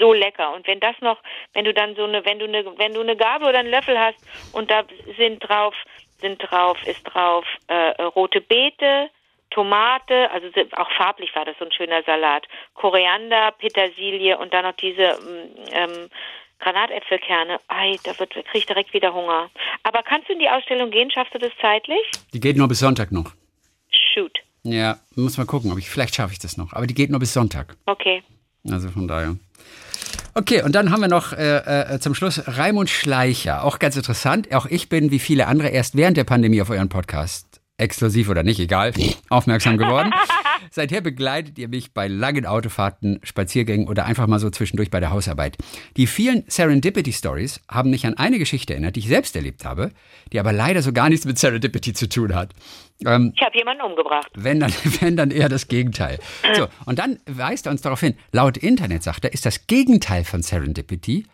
so lecker. Und wenn das noch, wenn du dann so eine, wenn du eine, wenn du eine Gabel oder einen Löffel hast und da sind drauf, sind drauf, ist drauf äh, rote Beete, Tomate, also auch farblich war das so ein schöner Salat, Koriander, Petersilie und dann noch diese mm, ähm, Granatäpfelkerne. Ei, da wird krieg ich direkt wieder Hunger. Aber kannst du in die Ausstellung gehen? Schaffst du das zeitlich? Die geht nur bis Sonntag noch. Shoot. Ja, muss mal gucken, ob ich vielleicht schaffe ich das noch. Aber die geht nur bis Sonntag. Okay. Also von daher. Okay, und dann haben wir noch äh, äh, zum Schluss Raimund Schleicher. Auch ganz interessant. Auch ich bin, wie viele andere, erst während der Pandemie auf euren Podcast, exklusiv oder nicht, egal, aufmerksam geworden. (laughs) Seither begleitet ihr mich bei langen Autofahrten, Spaziergängen oder einfach mal so zwischendurch bei der Hausarbeit. Die vielen Serendipity Stories haben mich an eine Geschichte erinnert, die ich selbst erlebt habe, die aber leider so gar nichts mit Serendipity zu tun hat. Ähm, ich habe jemanden umgebracht. Wenn dann, (laughs) wenn dann eher das Gegenteil. So, und dann weist er uns darauf hin, laut Internet sagt er, ist das Gegenteil von Serendipity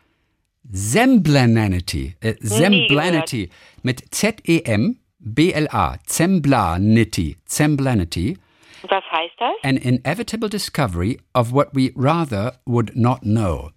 Semblanity. Äh, Semblanity mit Z-E-M B-L-A. Zemblanity. Zemblanity. Was heißt das? An inevitable discovery of what we rather would not know.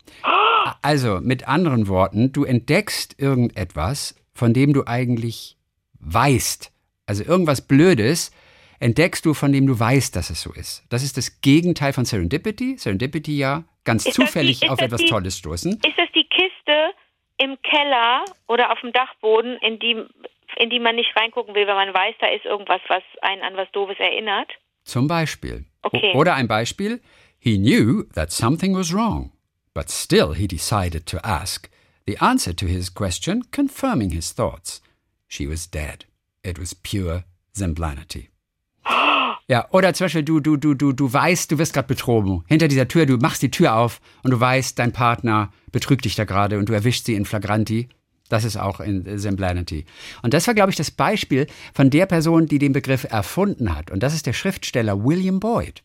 Also mit anderen Worten, du entdeckst irgendetwas, von dem du eigentlich weißt, also irgendwas Blödes, entdeckst du, von dem du weißt, dass es so ist. Das ist das Gegenteil von Serendipity. Serendipity ja ganz ist zufällig die, auf etwas die, Tolles stoßen. Ist das die Kiste im Keller oder auf dem Dachboden, in die, in die man nicht reingucken will, weil man weiß, da ist irgendwas, was einen an was Doofes erinnert? Zum Beispiel. Okay. Oder ein Beispiel. He knew that something was wrong, but still he decided to ask. The answer to his question confirming his thoughts. She was dead. It was pure Zemblanity. (gasps) Ja, oder zum Beispiel, du, du, du, du, du weißt, du wirst gerade betrogen. Hinter dieser Tür, du machst die Tür auf und du weißt, dein Partner betrügt dich da gerade und du erwischst sie in Flagranti. Das ist auch in Semblanity. Und das war, glaube ich, das Beispiel von der Person, die den Begriff erfunden hat. Und das ist der Schriftsteller William Boyd,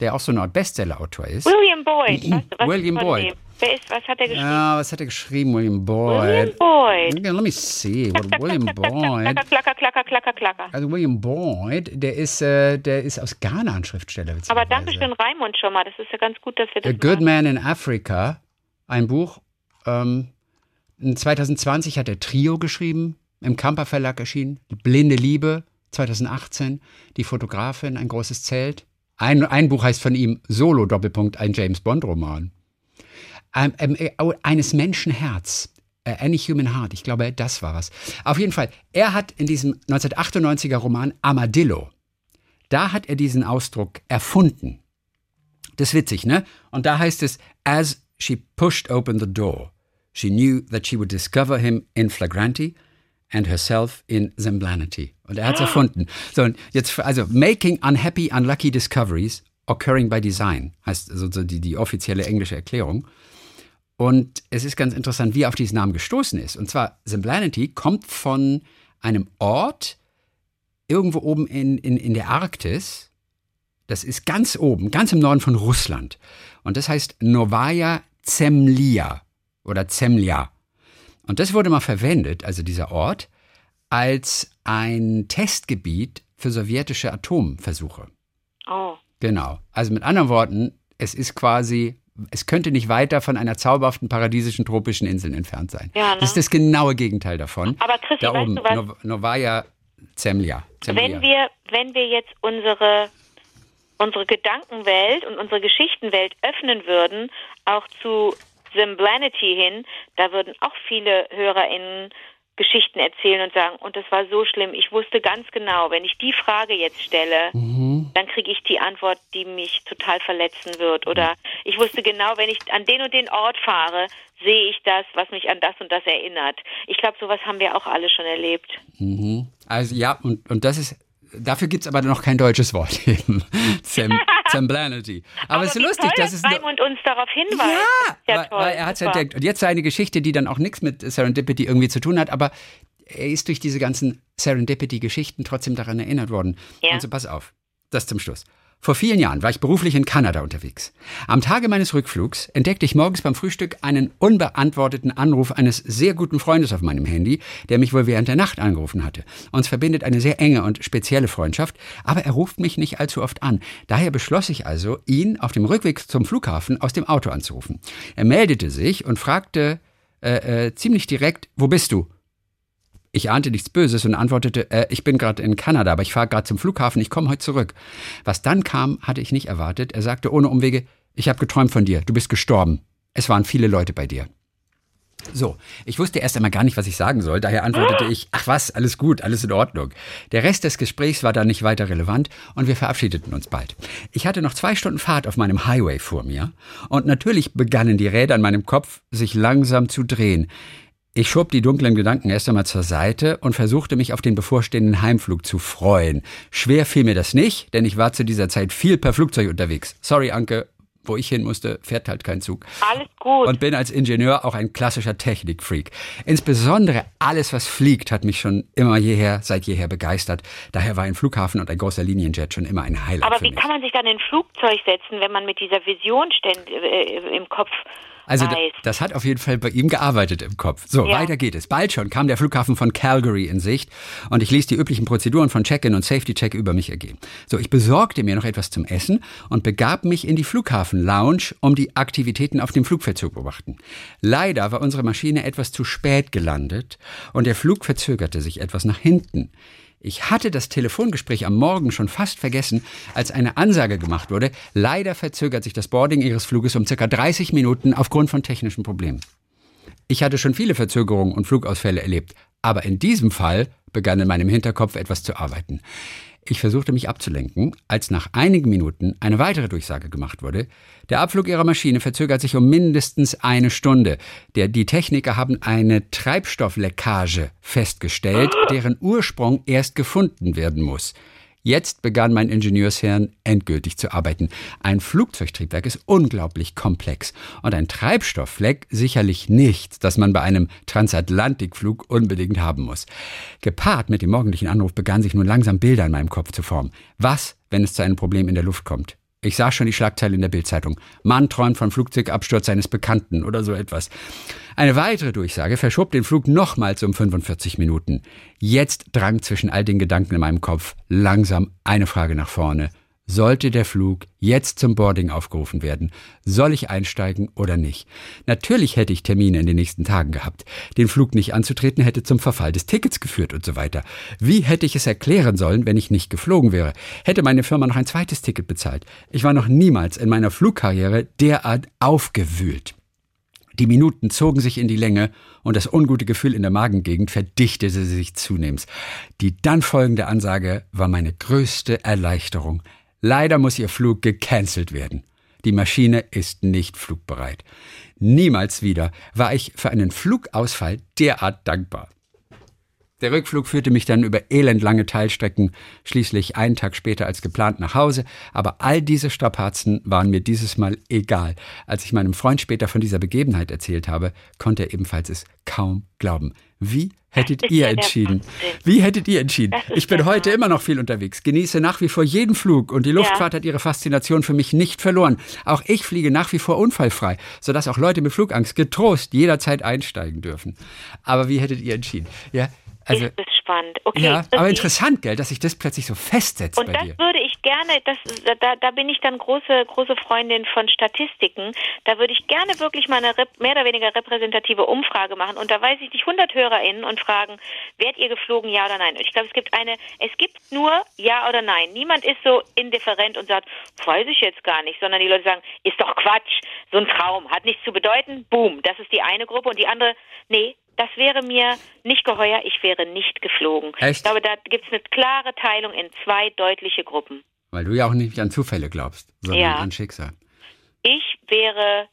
der auch so eine Art Bestseller-Autor ist. William Boyd. Mhm. Du, was William Boyd. dem? Wer ist, was hat er geschrieben? Ja, was hat er geschrieben, William Boyd? William Boyd. Let me see. William Boyd. Klacker, klacker, klacker, klacker, klacker. Also William Boyd, der ist, äh, der ist aus Ghana ein Schriftsteller. Aber danke schön, Raimund, schon mal. Das ist ja ganz gut, dass wir A das Good machen. Man in Africa, ein Buch. Ähm, 2020 hat er Trio geschrieben, im Kamper Verlag erschienen. Blinde Liebe, 2018. Die Fotografin, ein großes Zelt. Ein, ein Buch heißt von ihm Solo, Doppelpunkt, ein James Bond-Roman. Ähm, ähm, äh, eines Menschen Herz. Äh, Any Human Heart, ich glaube, das war was. Auf jeden Fall, er hat in diesem 1998er Roman Armadillo, da hat er diesen Ausdruck erfunden. Das ist witzig, ne? Und da heißt es, as she pushed open the door, she knew that she would discover him in flagranti and herself in semblanity. Und er hat es erfunden. So, und jetzt, also, making unhappy, unlucky discoveries occurring by design, heißt so die, die offizielle englische Erklärung. Und es ist ganz interessant, wie er auf diesen Namen gestoßen ist. Und zwar, Semblanity kommt von einem Ort irgendwo oben in, in, in der Arktis. Das ist ganz oben, ganz im Norden von Russland. Und das heißt Novaya Zemlya oder Zemlya. Und das wurde mal verwendet, also dieser Ort, als ein Testgebiet für sowjetische Atomversuche. Oh. Genau. Also mit anderen Worten, es ist quasi, es könnte nicht weiter von einer zauberhaften paradiesischen tropischen Insel entfernt sein. Ja, ne? Das ist das genaue Gegenteil davon. Aber Chrissy, da weißt oben, du was? Nov Novaya Zemlya. Zemlya. Wenn wir, wenn wir jetzt unsere, unsere Gedankenwelt und unsere Geschichtenwelt öffnen würden, auch zu Semblanity hin, da würden auch viele HörerInnen Geschichten erzählen und sagen, und das war so schlimm, ich wusste ganz genau, wenn ich die Frage jetzt stelle, Mhm. dann kriege ich die Antwort, die mich total verletzen wird. Oder ich wusste genau, wenn ich an den und den Ort fahre, sehe ich das, was mich an das und das erinnert. Ich glaube, sowas haben wir auch alle schon erlebt. Also ja, und, und das ist, dafür gibt es aber noch kein deutsches Wort (laughs) eben. Sem, Semblanity. (laughs) Aber, es ist lustig, toll, dass es... Raimund uns darauf hinweist. Ja, ja weil, toll, weil er hat es entdeckt. Und jetzt seine Geschichte, die dann auch nichts mit Serendipity irgendwie zu tun hat, aber er ist durch diese ganzen Serendipity-Geschichten trotzdem daran erinnert worden. Ja. Und so, pass auf, das zum Schluss. Vor vielen Jahren war ich beruflich in Kanada unterwegs. Am Tage meines Rückflugs entdeckte ich morgens beim Frühstück einen unbeantworteten Anruf eines sehr guten Freundes auf meinem Handy, der mich wohl während der Nacht angerufen hatte. Uns verbindet eine sehr enge und spezielle Freundschaft, aber er ruft mich nicht allzu oft an. Daher beschloss ich also, ihn auf dem Rückweg zum Flughafen aus dem Auto anzurufen. Er meldete sich und fragte äh, äh, ziemlich direkt, wo bist du? Ich ahnte nichts Böses und antwortete, äh, ich bin gerade in Kanada, aber ich fahre gerade zum Flughafen, ich komme heute zurück. Was dann kam, hatte ich nicht erwartet. Er sagte ohne Umwege, ich habe geträumt von dir, du bist gestorben. Es waren viele Leute bei dir. So, ich wusste erst einmal gar nicht, was ich sagen soll, daher antwortete ich, ach was, alles gut, alles in Ordnung. Der Rest des Gesprächs war dann nicht weiter relevant und wir verabschiedeten uns bald. Ich hatte noch zwei Stunden Fahrt auf meinem Highway vor mir und natürlich begannen die Räder in meinem Kopf sich langsam zu drehen. Ich schob die dunklen Gedanken erst einmal zur Seite und versuchte mich auf den bevorstehenden Heimflug zu freuen. Schwer fiel mir das nicht, denn ich war zu dieser Zeit viel per Flugzeug unterwegs. Sorry, Anke, wo ich hin musste, fährt halt kein Zug. Alles gut. Und bin als Ingenieur auch ein klassischer Technikfreak. Insbesondere alles, was fliegt, hat mich schon immer jeher, seit jeher begeistert. Daher war ein Flughafen und ein großer Linienjet schon immer ein Highlight Aber wie kann man sich dann in ein Flugzeug setzen, wenn man mit dieser Vision ständ, äh, im Kopf Also weiß? das hat auf jeden Fall bei ihm gearbeitet im Kopf. So, Ja. weiter geht es. Bald schon kam der Flughafen von Calgary in Sicht und ich ließ die üblichen Prozeduren von Check-in und Safety-Check über mich ergehen. So, ich besorgte mir noch etwas zum Essen und begab mich in die Flughafen-Lounge, um die Aktivitäten auf dem Flugfeld zu beobachten. Leider war unsere Maschine etwas zu spät gelandet und der Flug verzögerte sich etwas nach hinten. Ich hatte das Telefongespräch am Morgen schon fast vergessen, als eine Ansage gemacht wurde. Leider verzögert sich das Boarding Ihres Fluges um circa 30 Minuten aufgrund von technischen Problemen. Ich hatte schon viele Verzögerungen und Flugausfälle erlebt, aber in diesem Fall begann in meinem Hinterkopf etwas zu arbeiten. Ich versuchte mich abzulenken, als nach einigen Minuten eine weitere Durchsage gemacht wurde. Der Abflug ihrer Maschine verzögert sich um mindestens eine Stunde. Der, die Techniker haben eine Treibstoffleckage festgestellt, deren Ursprung erst gefunden werden muss. Jetzt begann mein Ingenieurshirn endgültig zu arbeiten. Ein Flugzeugtriebwerk ist unglaublich komplex und ein Treibstofffleck sicherlich nichts, das man bei einem Transatlantikflug unbedingt haben muss. Gepaart mit dem morgendlichen Anruf begannen sich nun langsam Bilder in meinem Kopf zu formen. Was, wenn es zu einem Problem in der Luft kommt? Ich sah schon die Schlagzeile in der Bildzeitung. Mann träumt von Flugzeugabsturz seines Bekannten oder so etwas. Eine weitere Durchsage verschob den Flug nochmals um 45 Minuten. Jetzt drang zwischen all den Gedanken in meinem Kopf langsam eine Frage nach vorne. Sollte der Flug jetzt zum Boarding aufgerufen werden? Soll ich einsteigen oder nicht? Natürlich hätte ich Termine in den nächsten Tagen gehabt. Den Flug nicht anzutreten hätte zum Verfall des Tickets geführt und so weiter. Wie hätte ich es erklären sollen, wenn ich nicht geflogen wäre? Hätte meine Firma noch ein zweites Ticket bezahlt? Ich war noch niemals in meiner Flugkarriere derart aufgewühlt. Die Minuten zogen sich in die Länge und das ungute Gefühl in der Magengegend verdichtete sich zunehmend. Die dann folgende Ansage war meine größte Erleichterung. Leider muss Ihr Flug gecancelt werden. Die Maschine ist nicht flugbereit. Niemals wieder war ich für einen Flugausfall derart dankbar. Der Rückflug führte mich dann über elendlange Teilstrecken, schließlich einen Tag später als geplant nach Hause, aber all diese Strapazen waren mir dieses Mal egal. Als ich meinem Freund später von dieser Begebenheit erzählt habe, konnte er ebenfalls es kaum glauben. Wie hättet ihr entschieden? Wie hättet ihr entschieden? Ich bin heute immer noch viel unterwegs, genieße nach wie vor jeden Flug und die Luftfahrt ja. hat ihre Faszination für mich nicht verloren. Auch ich fliege nach wie vor unfallfrei, sodass auch Leute mit Flugangst getrost jederzeit einsteigen dürfen. Aber wie hättet ihr entschieden? Ja, also, ist es spannend. Okay, ja, aber interessant, gell, dass sich das plötzlich so festsetzt und bei das dir. würde ich gerne, das, da, da bin ich dann große, große Freundin von Statistiken. Da würde ich gerne wirklich mal eine mehr oder weniger repräsentative Umfrage machen. Und da weiß ich nicht 100 HörerInnen und fragen, werdet ihr geflogen, ja oder nein? Und ich glaube, es gibt eine, es gibt nur ja oder nein. Niemand ist so indifferent und sagt, weiß ich jetzt gar nicht, sondern die Leute sagen, ist doch Quatsch, so ein Traum, hat nichts zu bedeuten, boom. Das ist die eine Gruppe und die andere, nee, das wäre mir nicht geheuer, ich wäre nicht geflogen. Echt? Ich glaube, da gibt es eine klare Teilung in zwei deutliche Gruppen. Weil du ja auch nicht an Zufälle glaubst, sondern Ja. an Schicksal. Ich wäre.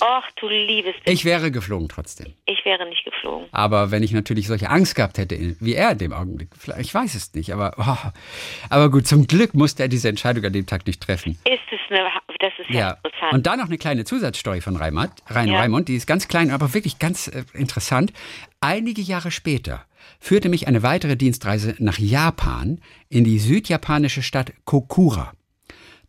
Ach, du liebes. Ich wäre geflogen trotzdem. Ich wäre nicht geflogen. Aber wenn ich natürlich solche Angst gehabt hätte, wie er in dem Augenblick, ich weiß es nicht, aber, oh, aber gut, zum Glück musste er diese Entscheidung an dem Tag nicht treffen. Ist es eine. Das ist ja, Ja, interessant. und da noch eine kleine Zusatzstory von Raimund, Rein Ja. Raimund, die ist ganz klein, aber wirklich ganz äh, interessant. Einige Jahre später führte mich eine weitere Dienstreise nach Japan in die südjapanische Stadt Kokura.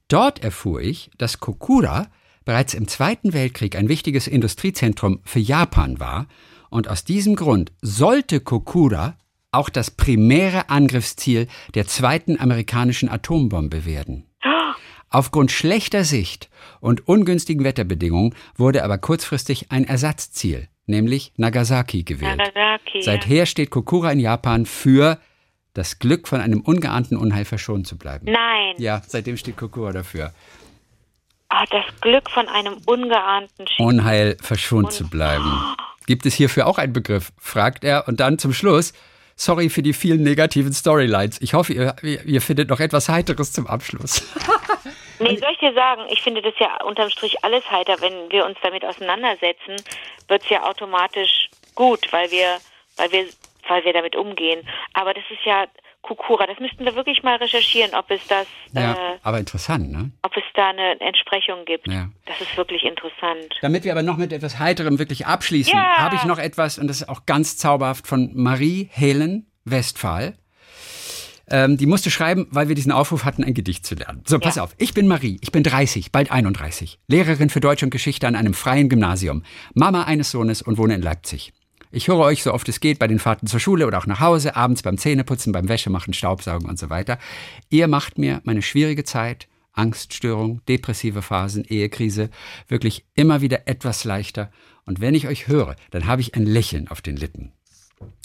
Dort erfuhr ich, dass Kokura bereits im Zweiten Weltkrieg ein wichtiges Industriezentrum für Japan war und aus diesem Grund sollte Kokura auch das primäre Angriffsziel der zweiten amerikanischen Atombombe werden. Aufgrund schlechter Sicht und ungünstigen Wetterbedingungen wurde aber kurzfristig ein Ersatzziel, nämlich Nagasaki gewählt. Nagasaki. Seither steht Kokura in Japan für das Glück, von einem ungeahnten Unheil verschont zu bleiben. Nein. Ja, seitdem steht Kokura dafür. Ah, das Glück von einem ungeahnten Schicksal. Unheil verschont zu bleiben. Gibt es hierfür auch einen Begriff? fragt er und dann zum Schluss. Sorry für die vielen negativen Storylines. Ich hoffe, ihr, ihr findet noch etwas Heiteres zum Abschluss. (laughs) Nee, soll ich dir sagen, ich finde das ja unterm Strich alles heiter. Wenn wir uns damit auseinandersetzen, wird es ja automatisch gut, weil wir, weil wir, weil wir damit umgehen. Aber das ist ja Kukura, das müssten wir wirklich mal recherchieren, ob es das, Ja, äh, aber interessant, ne? ob es da eine Entsprechung gibt. Ja. Das ist wirklich interessant. Damit wir aber noch mit etwas Heiterem wirklich abschließen, Ja. habe ich noch etwas, und das ist auch ganz zauberhaft, von Marie Helen Westphal. Ähm, die musste schreiben, weil wir diesen Aufruf hatten, ein Gedicht zu lernen. So, pass Ja. auf. Ich bin Marie, ich bin 30, bald 31. Lehrerin für Deutsch und Geschichte an einem freien Gymnasium. Mama eines Sohnes und wohne in Leipzig. Ich höre euch so oft es geht bei den Fahrten zur Schule oder auch nach Hause, abends beim Zähneputzen, beim Wäschemachen, Staubsaugen und so weiter. Ihr macht mir meine schwierige Zeit, Angststörung, depressive Phasen, Ehekrise wirklich immer wieder etwas leichter. Und wenn ich euch höre, dann habe ich ein Lächeln auf den Lippen.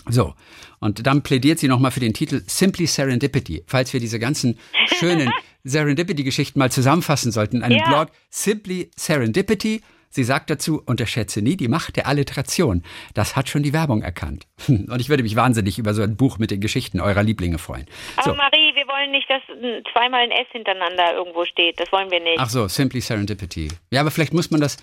So, und dann plädiert sie nochmal für den Titel Simply Serendipity. Falls wir diese ganzen (laughs) schönen Serendipity-Geschichten mal zusammenfassen sollten in einem Ja. Blog Simply Serendipity. Sie sagt dazu, unterschätze nie die Macht der Alliteration. Das hat schon die Werbung erkannt. (laughs) Und ich würde mich wahnsinnig über so ein Buch mit den Geschichten eurer Lieblinge freuen. Aber So. Marie, wir wollen nicht, dass zweimal ein S hintereinander irgendwo steht. Das wollen wir nicht. Ach so, Simply Serendipity. Ja, aber vielleicht muss man das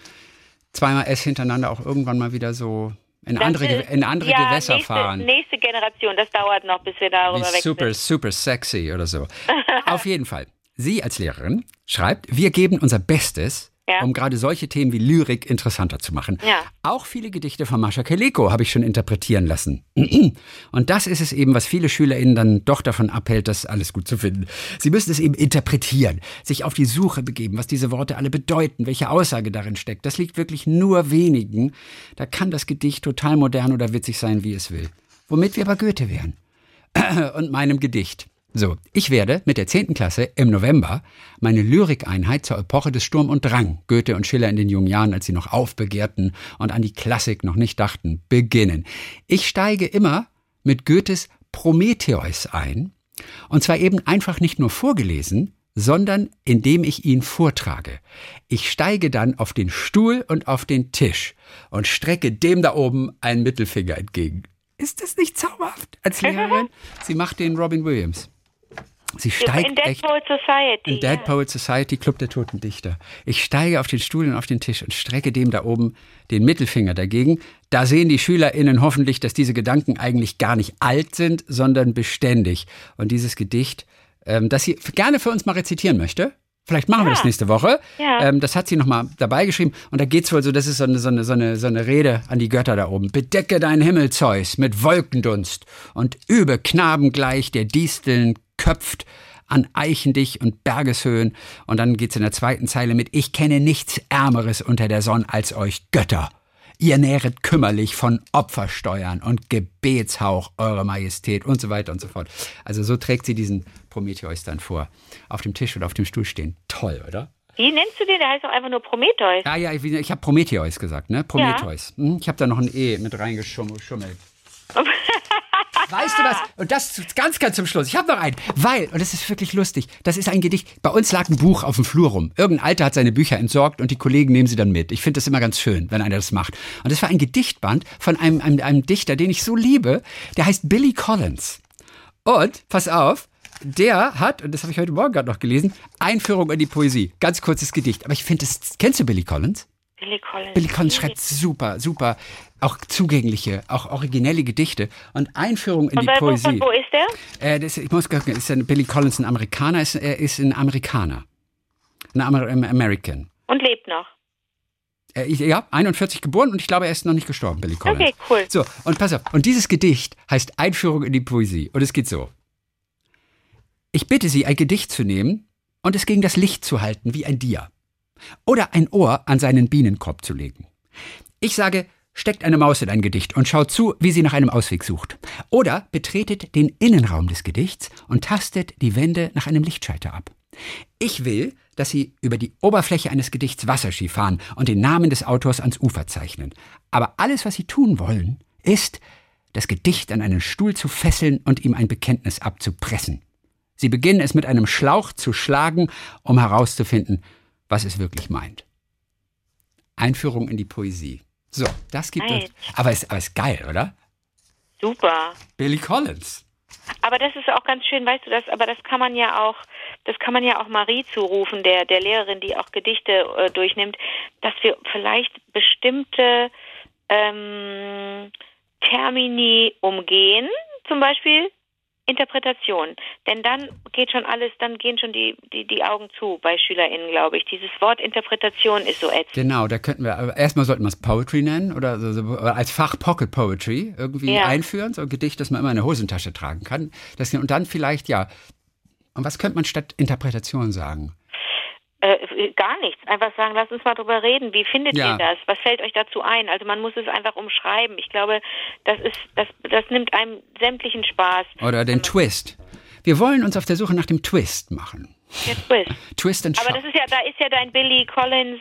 zweimal S hintereinander auch irgendwann mal wieder so in Das andere, ist- in andere ja, Gewässer nächste, fahren. Nächste Generation. Das dauert noch, bis wir darüber Wie weg super, sind. super sexy oder so. (laughs) Auf jeden Fall. Sie als Lehrerin schreibt, wir geben unser Bestes, Ja. um gerade solche Themen wie Lyrik interessanter zu machen. Ja. Auch viele Gedichte von Mascha Keleko habe ich schon interpretieren lassen. (clears throat) Und das ist es eben, was viele SchülerInnen dann doch davon abhält, das alles gut zu finden. Sie müssen es eben interpretieren, sich auf die Suche begeben, was diese Worte alle bedeuten, welche Aussage darin steckt. Das liegt wirklich nur wenigen. Da kann das Gedicht total modern oder witzig sein, wie es will. Womit wir aber Goethe wären (clears throat) und meinem Gedicht. So, ich werde mit der 10. Klasse im November meine Lyrikeinheit zur Epoche des Sturm und Drang, Goethe und Schiller in den jungen Jahren, als sie noch aufbegehrten und an die Klassik noch nicht dachten, beginnen. Ich steige immer mit Goethes Prometheus ein, und zwar eben einfach nicht nur vorgelesen, sondern indem ich ihn vortrage. Ich steige dann auf den Stuhl und auf den Tisch und strecke dem da oben einen Mittelfinger entgegen. Ist das nicht zauberhaft als Lehrerin? (laughs) Sie macht den Robin Williams. Sie steigt In Dead echt Poet Society. in Dead ja. Poet Society, Club der Toten Dichter. Ich steige auf den Stuhl und auf den Tisch und strecke dem da oben den Mittelfinger dagegen. Da sehen die SchülerInnen hoffentlich, dass diese Gedanken eigentlich gar nicht alt sind, sondern beständig. Und dieses Gedicht, ähm, das sie gerne für uns mal rezitieren möchte, vielleicht machen wir das nächste Woche, Ja. ähm, das hat sie nochmal dabei geschrieben. Und da geht's wohl so, das ist so eine, so, eine, so, eine, so eine Rede an die Götter da oben. Bedecke deinen Himmel, Zeus, mit Wolkendunst und übe Knaben gleich, der Disteln köpft an Eichendich und Bergeshöhen. Und dann geht's in der zweiten Zeile mit Ich kenne nichts Ärmeres unter der Sonne als euch Götter. Ihr nähret kümmerlich von Opfersteuern und Gebetshauch, Eure Majestät und so weiter und so fort. Also so trägt sie diesen Prometheus dann vor. Auf dem Tisch oder auf dem Stuhl stehen. Toll, oder? Wie nennst du den? Der heißt doch einfach nur Prometheus. Ja, ja, ich, ich habe Prometheus gesagt, ne? Prometheus. Hm, Ich habe da noch ein E mit reingeschummelt. (laughs) Weißt du was? Und das ganz, ganz zum Schluss. Ich habe noch einen. Weil, und das ist wirklich lustig, das ist ein Gedicht. Bei uns lag ein Buch auf dem Flur rum. Irgendein Alter hat seine Bücher entsorgt und die Kollegen nehmen sie dann mit. Ich finde das immer ganz schön, wenn einer das macht. Und das war ein Gedichtband von einem, einem, einem Dichter, den ich so liebe. Der heißt Billy Collins. Und, pass auf, der hat, und das habe ich heute Morgen gerade noch gelesen, Einführung in die Poesie. Ganz kurzes Gedicht. Aber ich finde das, kennst du Billy Collins? Billy Collins. Billy Collins schreibt super, super, auch zugängliche, auch originelle Gedichte und Einführung in Und die wo, Poesie. wo ist der? Äh, das, ich muss gucken, ist ein Billy Collins ein Amerikaner? Ist, er ist ein Amerikaner. Ein Amer American. Und lebt noch. Äh, ich- ja, 41 geboren und ich glaube, er ist noch nicht gestorben, Billy Collins. Okay, cool. So, und pass auf. Und dieses Gedicht heißt Einführung in die Poesie. Und es geht so. Ich bitte Sie, ein Gedicht zu nehmen und es gegen das Licht zu halten, wie ein Dia. Oder ein Ohr an seinen Bienenkorb zu legen. Ich sage, steckt eine Maus in ein Gedicht und schaut zu, wie sie nach einem Ausweg sucht. Oder betretet den Innenraum des Gedichts und tastet die Wände nach einem Lichtschalter ab. Ich will, dass Sie über die Oberfläche eines Gedichts Wasserski fahren und den Namen des Autors ans Ufer zeichnen. Aber alles, was Sie tun wollen, ist, das Gedicht an einen Stuhl zu fesseln und ihm ein Bekenntnis abzupressen. Sie beginnen es mit einem Schlauch zu schlagen, um herauszufinden, was es wirklich meint. Einführung in die Poesie. So, das gibt Nice. uns. Aber aber ist geil, oder? Super. Billy Collins. Aber das ist auch ganz schön, weißt du das, aber das kann man ja auch, das kann man ja auch Marie zurufen, der, der Lehrerin, die auch Gedichte äh, durchnimmt, dass wir vielleicht bestimmte ähm, Termini umgehen, zum Beispiel Interpretation. Denn dann geht schon alles, dann gehen schon die, die, die Augen zu bei SchülerInnen, glaube ich. Dieses Wort Interpretation ist so ätzend. Genau, da könnten wir, aber erstmal sollten wir es Poetry nennen oder so, als Fach Pocket Poetry irgendwie Ja. einführen, so ein Gedicht, das man immer in der Hosentasche tragen kann. Das, und dann vielleicht, ja, und was könnte man statt Interpretation sagen? Äh, gar nichts. Einfach sagen, lass uns mal drüber reden. Wie findet Ja. ihr das? Was fällt euch dazu ein? Also man muss es einfach umschreiben. Ich glaube, das ist, das, das nimmt einem sämtlichen Spaß. Oder den Twist. Wir wollen uns auf der Suche nach dem Twist machen. Der Twist. (laughs) Twist and Aber das ist ja, da ist ja dein Billy Collins.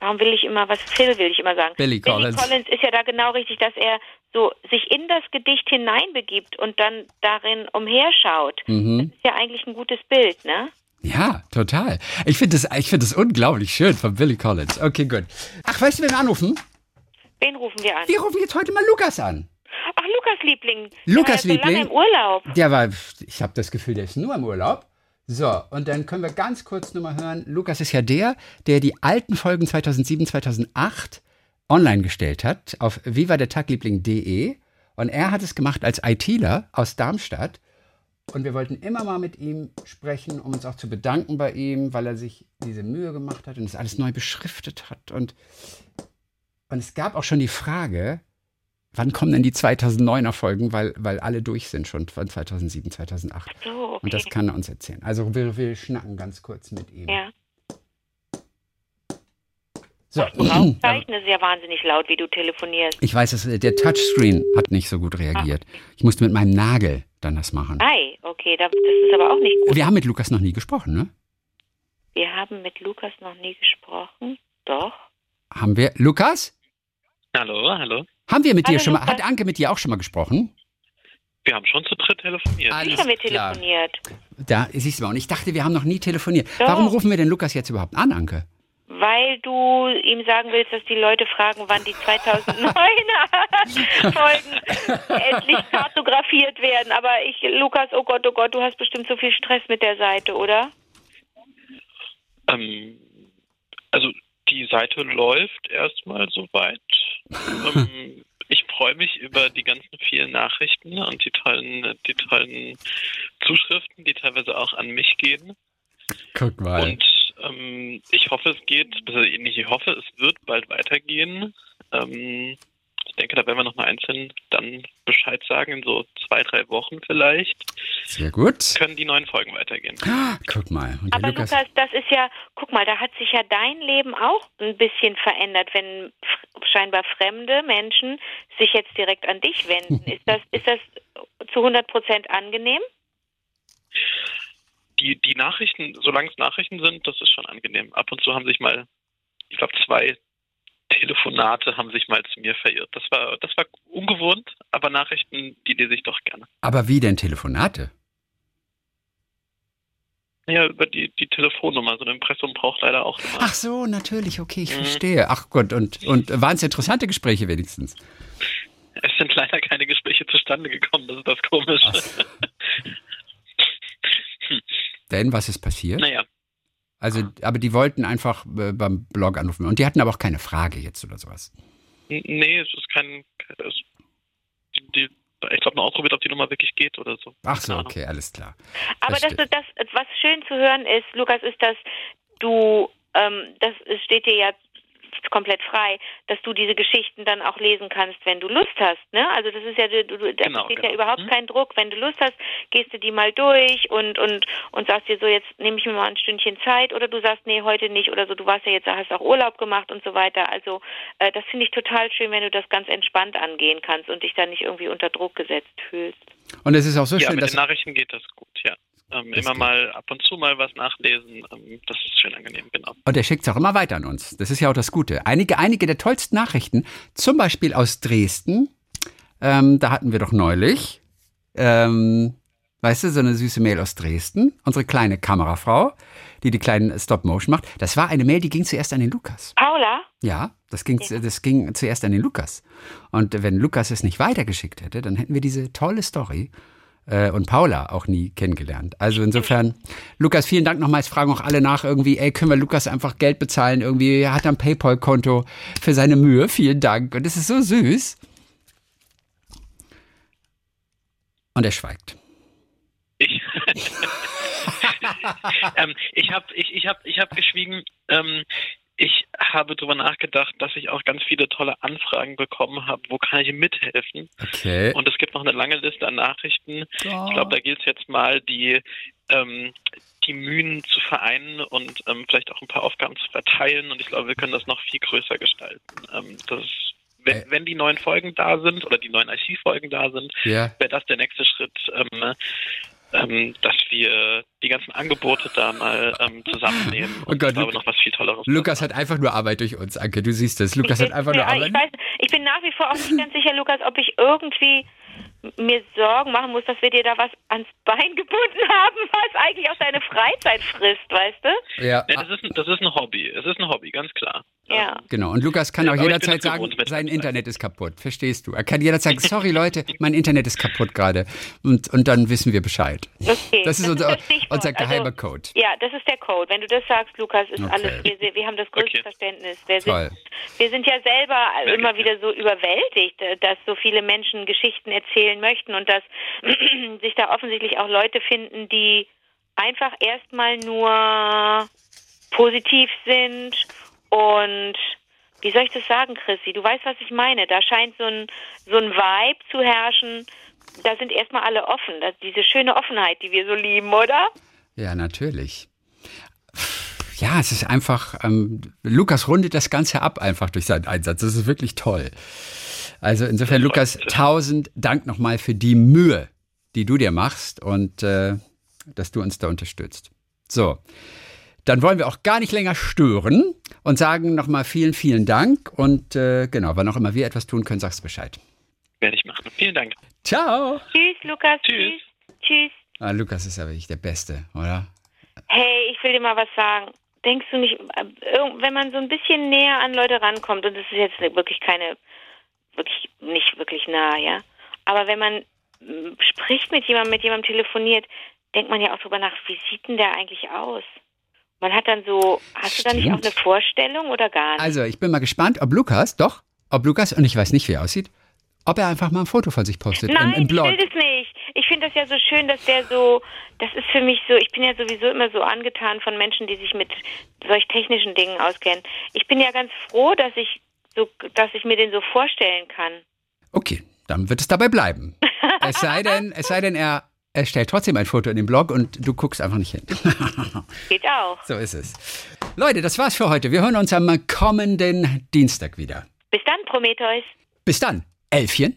Warum will ich immer was? Phil will ich immer sagen. Billy Collins. Billy Collins ist ja da genau richtig, dass er so sich in das Gedicht hineinbegibt und dann darin umherschaut. Mhm. Das ist ja eigentlich ein gutes Bild, ne? Ja, total. Ich finde das, ich finde das unglaublich schön von Billy Collins. Okay, gut. Ach, weißt du, wen wir anrufen? Wen rufen wir an? Wir rufen jetzt heute mal Lukas an. Ach, Lukas Liebling. Lukas Der war ja so lange Liebling. im Urlaub. Der war, ich habe das Gefühl, der ist nur im Urlaub. So, und dann können wir ganz kurz nur mal hören. Lukas ist ja der, der die alten Folgen 2007, 2008 online gestellt hat auf vivadertagliebling.de Und er hat es gemacht als ITler aus Darmstadt. Und wir wollten immer mal mit ihm sprechen, um uns auch zu bedanken bei ihm, weil er sich diese Mühe gemacht hat und es alles neu beschriftet hat. Und, und es gab auch schon die Frage, wann kommen denn die 2009er Folgen, weil, weil alle durch sind schon von 2007, 2008. So, okay. Und das kann er uns erzählen. Also wir, wir schnacken ganz kurz mit ihm. Ja. So. Rauchzeichen ist ja wahnsinnig laut, wie du telefonierst. Ich weiß, dass, der Touchscreen hat nicht so gut reagiert. Ich musste mit meinem Nagel dann das machen. Ei, okay, das, ist aber auch nicht gut. Wir haben mit Lukas noch nie gesprochen, ne? Wir haben mit Lukas noch nie gesprochen. Doch. Haben wir. Lukas? Hallo, hallo. Haben wir mit dir Hallo, schon mal. Lukas. Hat Anke mit dir auch schon mal gesprochen? Wir haben schon zu dritt telefoniert. Wie haben wir telefoniert? Da siehst du mal. Und ich dachte, wir haben noch nie telefoniert. Doch. Warum rufen wir denn Lukas jetzt überhaupt an, Anke? Weil du ihm sagen willst, dass die Leute fragen, wann die 2009er (laughs) Folgen endlich kartografiert werden. Aber ich, Lukas, oh Gott, oh Gott, du hast bestimmt so viel Stress mit der Seite, oder? Ähm, also die Seite läuft erstmal soweit. (laughs) ähm, ich freue mich über die ganzen vielen Nachrichten und die tollen, die tollen Zuschriften, die teilweise auch an mich gehen. Guck mal. Und ähm, ich hoffe, es geht, also nicht ich hoffe, es wird bald weitergehen. Ähm, ich denke, da werden wir nochmal einzeln dann Bescheid sagen, in so zwei, drei Wochen vielleicht, Sehr gut. können die neuen Folgen weitergehen. Ah, Guck mal. Aber Lukas, Lukas, das ist ja, guck mal, da hat sich ja dein Leben auch ein bisschen verändert, wenn scheinbar fremde Menschen sich jetzt direkt an dich wenden. (laughs) Ist das, ist das zu 100 Prozent angenehm? Die, die Nachrichten, solange es Nachrichten sind, das ist schon angenehm. Ab und zu haben sich mal, ich glaube, zwei Telefonate haben sich mal zu mir verirrt. Das war, das war ungewohnt, aber Nachrichten, die lese ich doch gerne. aber wie denn Telefonate? Ja, über die, die Telefonnummer. So ein Impressum braucht leider auch immer. Ach so, natürlich, okay, ich Mhm. verstehe. Ach Gott, und, und waren es interessante Gespräche wenigstens? Es sind leider keine Gespräche zustande gekommen, das ist das Komische. (laughs) Denn was ist passiert? Naja, Also, aber die wollten einfach äh, beim Blog anrufen. Und die hatten aber auch keine Frage jetzt oder sowas. nee, es ist kein, es, die, ich glaube, nur ausprobiert, ob die Nummer wirklich geht oder so. Ach so, okay, alles klar. Aber das, das, was schön zu hören ist, Lukas, ist, dass du, ähm, das steht dir ja komplett frei, dass du diese Geschichten dann auch lesen kannst, wenn du Lust hast. Ne? Also das ist ja, du, du, da Genau, besteht genau. ja überhaupt Mhm. kein Druck. Wenn du Lust hast, gehst du die mal durch und und und sagst dir so, jetzt nehme ich mir mal ein Stündchen Zeit oder du sagst, nee, heute nicht oder so. Du warst ja jetzt, hast auch Urlaub gemacht und so weiter. Also äh, das finde ich total schön, wenn du das ganz entspannt angehen kannst und dich dann nicht irgendwie unter Druck gesetzt fühlst. Und es ist auch so ja, schön, mit dass den Nachrichten geht das gut, ja. Ähm, immer geht. mal ab und zu mal was nachlesen, ähm, das ist schön angenehm, genau. Und er schickt es auch immer weiter an uns. Das ist ja auch das Gute. Einige, einige der tollsten Nachrichten, zum Beispiel aus Dresden, ähm, da hatten wir doch neulich, ähm, weißt du, so eine süße Mail aus Dresden, unsere kleine Kamerafrau, die die kleinen Stop-Motion macht. Das war eine Mail, die ging zuerst an den Lukas. Paula? Ja, das ging, das ging zuerst an den Lukas. Und wenn Lukas es nicht weitergeschickt hätte, dann hätten wir diese tolle Story äh, und Paula auch nie kennengelernt. Also insofern, Lukas, vielen Dank nochmals. Fragen auch alle nach irgendwie, ey, können wir Lukas einfach Geld bezahlen? Irgendwie, er hat ein Paypal-Konto für seine Mühe. Vielen Dank. Und es ist so süß. Und er schweigt. Ich, (laughs) ähm, ich habe ich, ich hab, ich hab geschwiegen. Ähm, ich habe darüber nachgedacht, dass ich auch ganz viele tolle Anfragen bekommen habe. Wo kann ich mithelfen? Okay. Und es gibt noch eine lange Liste an Nachrichten. Ich glaube, da gilt es jetzt mal, die, ähm, die Mühen zu vereinen und ähm, vielleicht auch ein paar Aufgaben zu verteilen. Und ich glaube, wir können das noch viel größer gestalten. Ähm, das ist, wenn, Äh. wenn die neuen Folgen da sind oder die neuen Archivfolgen da sind, ja. wäre das der nächste Schritt, ähm, ähm, dass wir die ganzen Angebote da mal ähm, zusammennehmen. Oh Und Gott, ich glaube, Lu- noch was viel Tolleres. Lukas hat einfach nur Arbeit durch uns, Anke. Du siehst es. Lukas ich, hat einfach nur Arbeit. ich, weiß, ich bin nach wie vor auch nicht ganz sicher, Lukas, ob ich irgendwie mir Sorgen machen muss, dass wir dir da was ans Bein gebunden (laughs) haben, was eigentlich auch deine Freizeit frisst, weißt du? Ja. Ja, das, ist, ein- das ist ein Hobby. Es ist ein Hobby, ganz klar. Ja. Genau. Und Lukas kann auch ich bin jederzeit sagen, sein. Internet ist kaputt. Verstehst du? Er kann jederzeit sagen, sorry Leute, mein Internet ist kaputt gerade. Und, und dann wissen wir Bescheid. Okay. Das ist unser, unser geheimer also, Code. Ja, das ist der Code. Wenn du das sagst, Lukas, ist Okay. alles, wir, wir haben das größte Okay. Verständnis. Wir Toll. sind, wir sind ja selber Merke immer wieder so überwältigt, dass so viele Menschen Geschichten erzählen möchten und dass (clears throat) sich da offensichtlich auch Leute finden, die einfach erstmal nur positiv sind und wie soll ich das sagen, Chrissy? Du weißt, was ich meine. Da scheint so ein, so ein Vibe zu herrschen. Da sind erstmal alle offen. Das, diese schöne Offenheit, die wir so lieben, oder? Ja, natürlich. Ja, es ist einfach, ähm, Lukas rundet das Ganze ab einfach durch seinen Einsatz. Das ist wirklich toll. Also insofern, Lukas, tausend Dank nochmal für die Mühe, die du dir machst und äh, dass du uns da unterstützt. So, dann wollen wir auch gar nicht länger stören und sagen nochmal vielen, vielen Dank. Und äh, genau, wann auch immer wir etwas tun können, sagst Bescheid. Werde ich machen. Vielen Dank. Ciao. Tschüss, Lukas. Tschüss. Tschüss. Ah, Lukas ist ja wirklich der Beste, oder? Hey, ich will dir mal was sagen. Denkst du nicht, äh, wenn man so ein bisschen näher an Leute rankommt, und das ist jetzt wirklich keine, wirklich nicht wirklich nah, ja, aber wenn man mm, spricht mit jemandem, mit jemandem telefoniert, denkt man ja auch drüber nach, wie sieht denn der eigentlich aus? Man hat dann so, hast du da nicht auch Stimmt. eine Vorstellung oder gar nicht? Also, ich bin mal gespannt, ob Lukas, doch, ob Lukas, und ich weiß nicht, wie er aussieht, ob er einfach mal ein Foto von sich postet im, Nein, im Blog. ich will das nicht. Ich finde das ja so schön, dass der so, das ist für mich so, ich bin ja sowieso immer so angetan von Menschen, die sich mit solch technischen Dingen auskennen. Ich bin ja ganz froh, dass ich so, dass ich mir den so vorstellen kann. Okay, dann wird es dabei bleiben. (laughs) es sei denn, es sei denn, er, er stellt trotzdem ein Foto in den Blog und du guckst einfach nicht hin. (laughs) Geht auch. so ist es. Leute, das war's für heute. Wir hören uns am kommenden Dienstag wieder. Bis dann, Prometheus. Bis dann, Elfchen.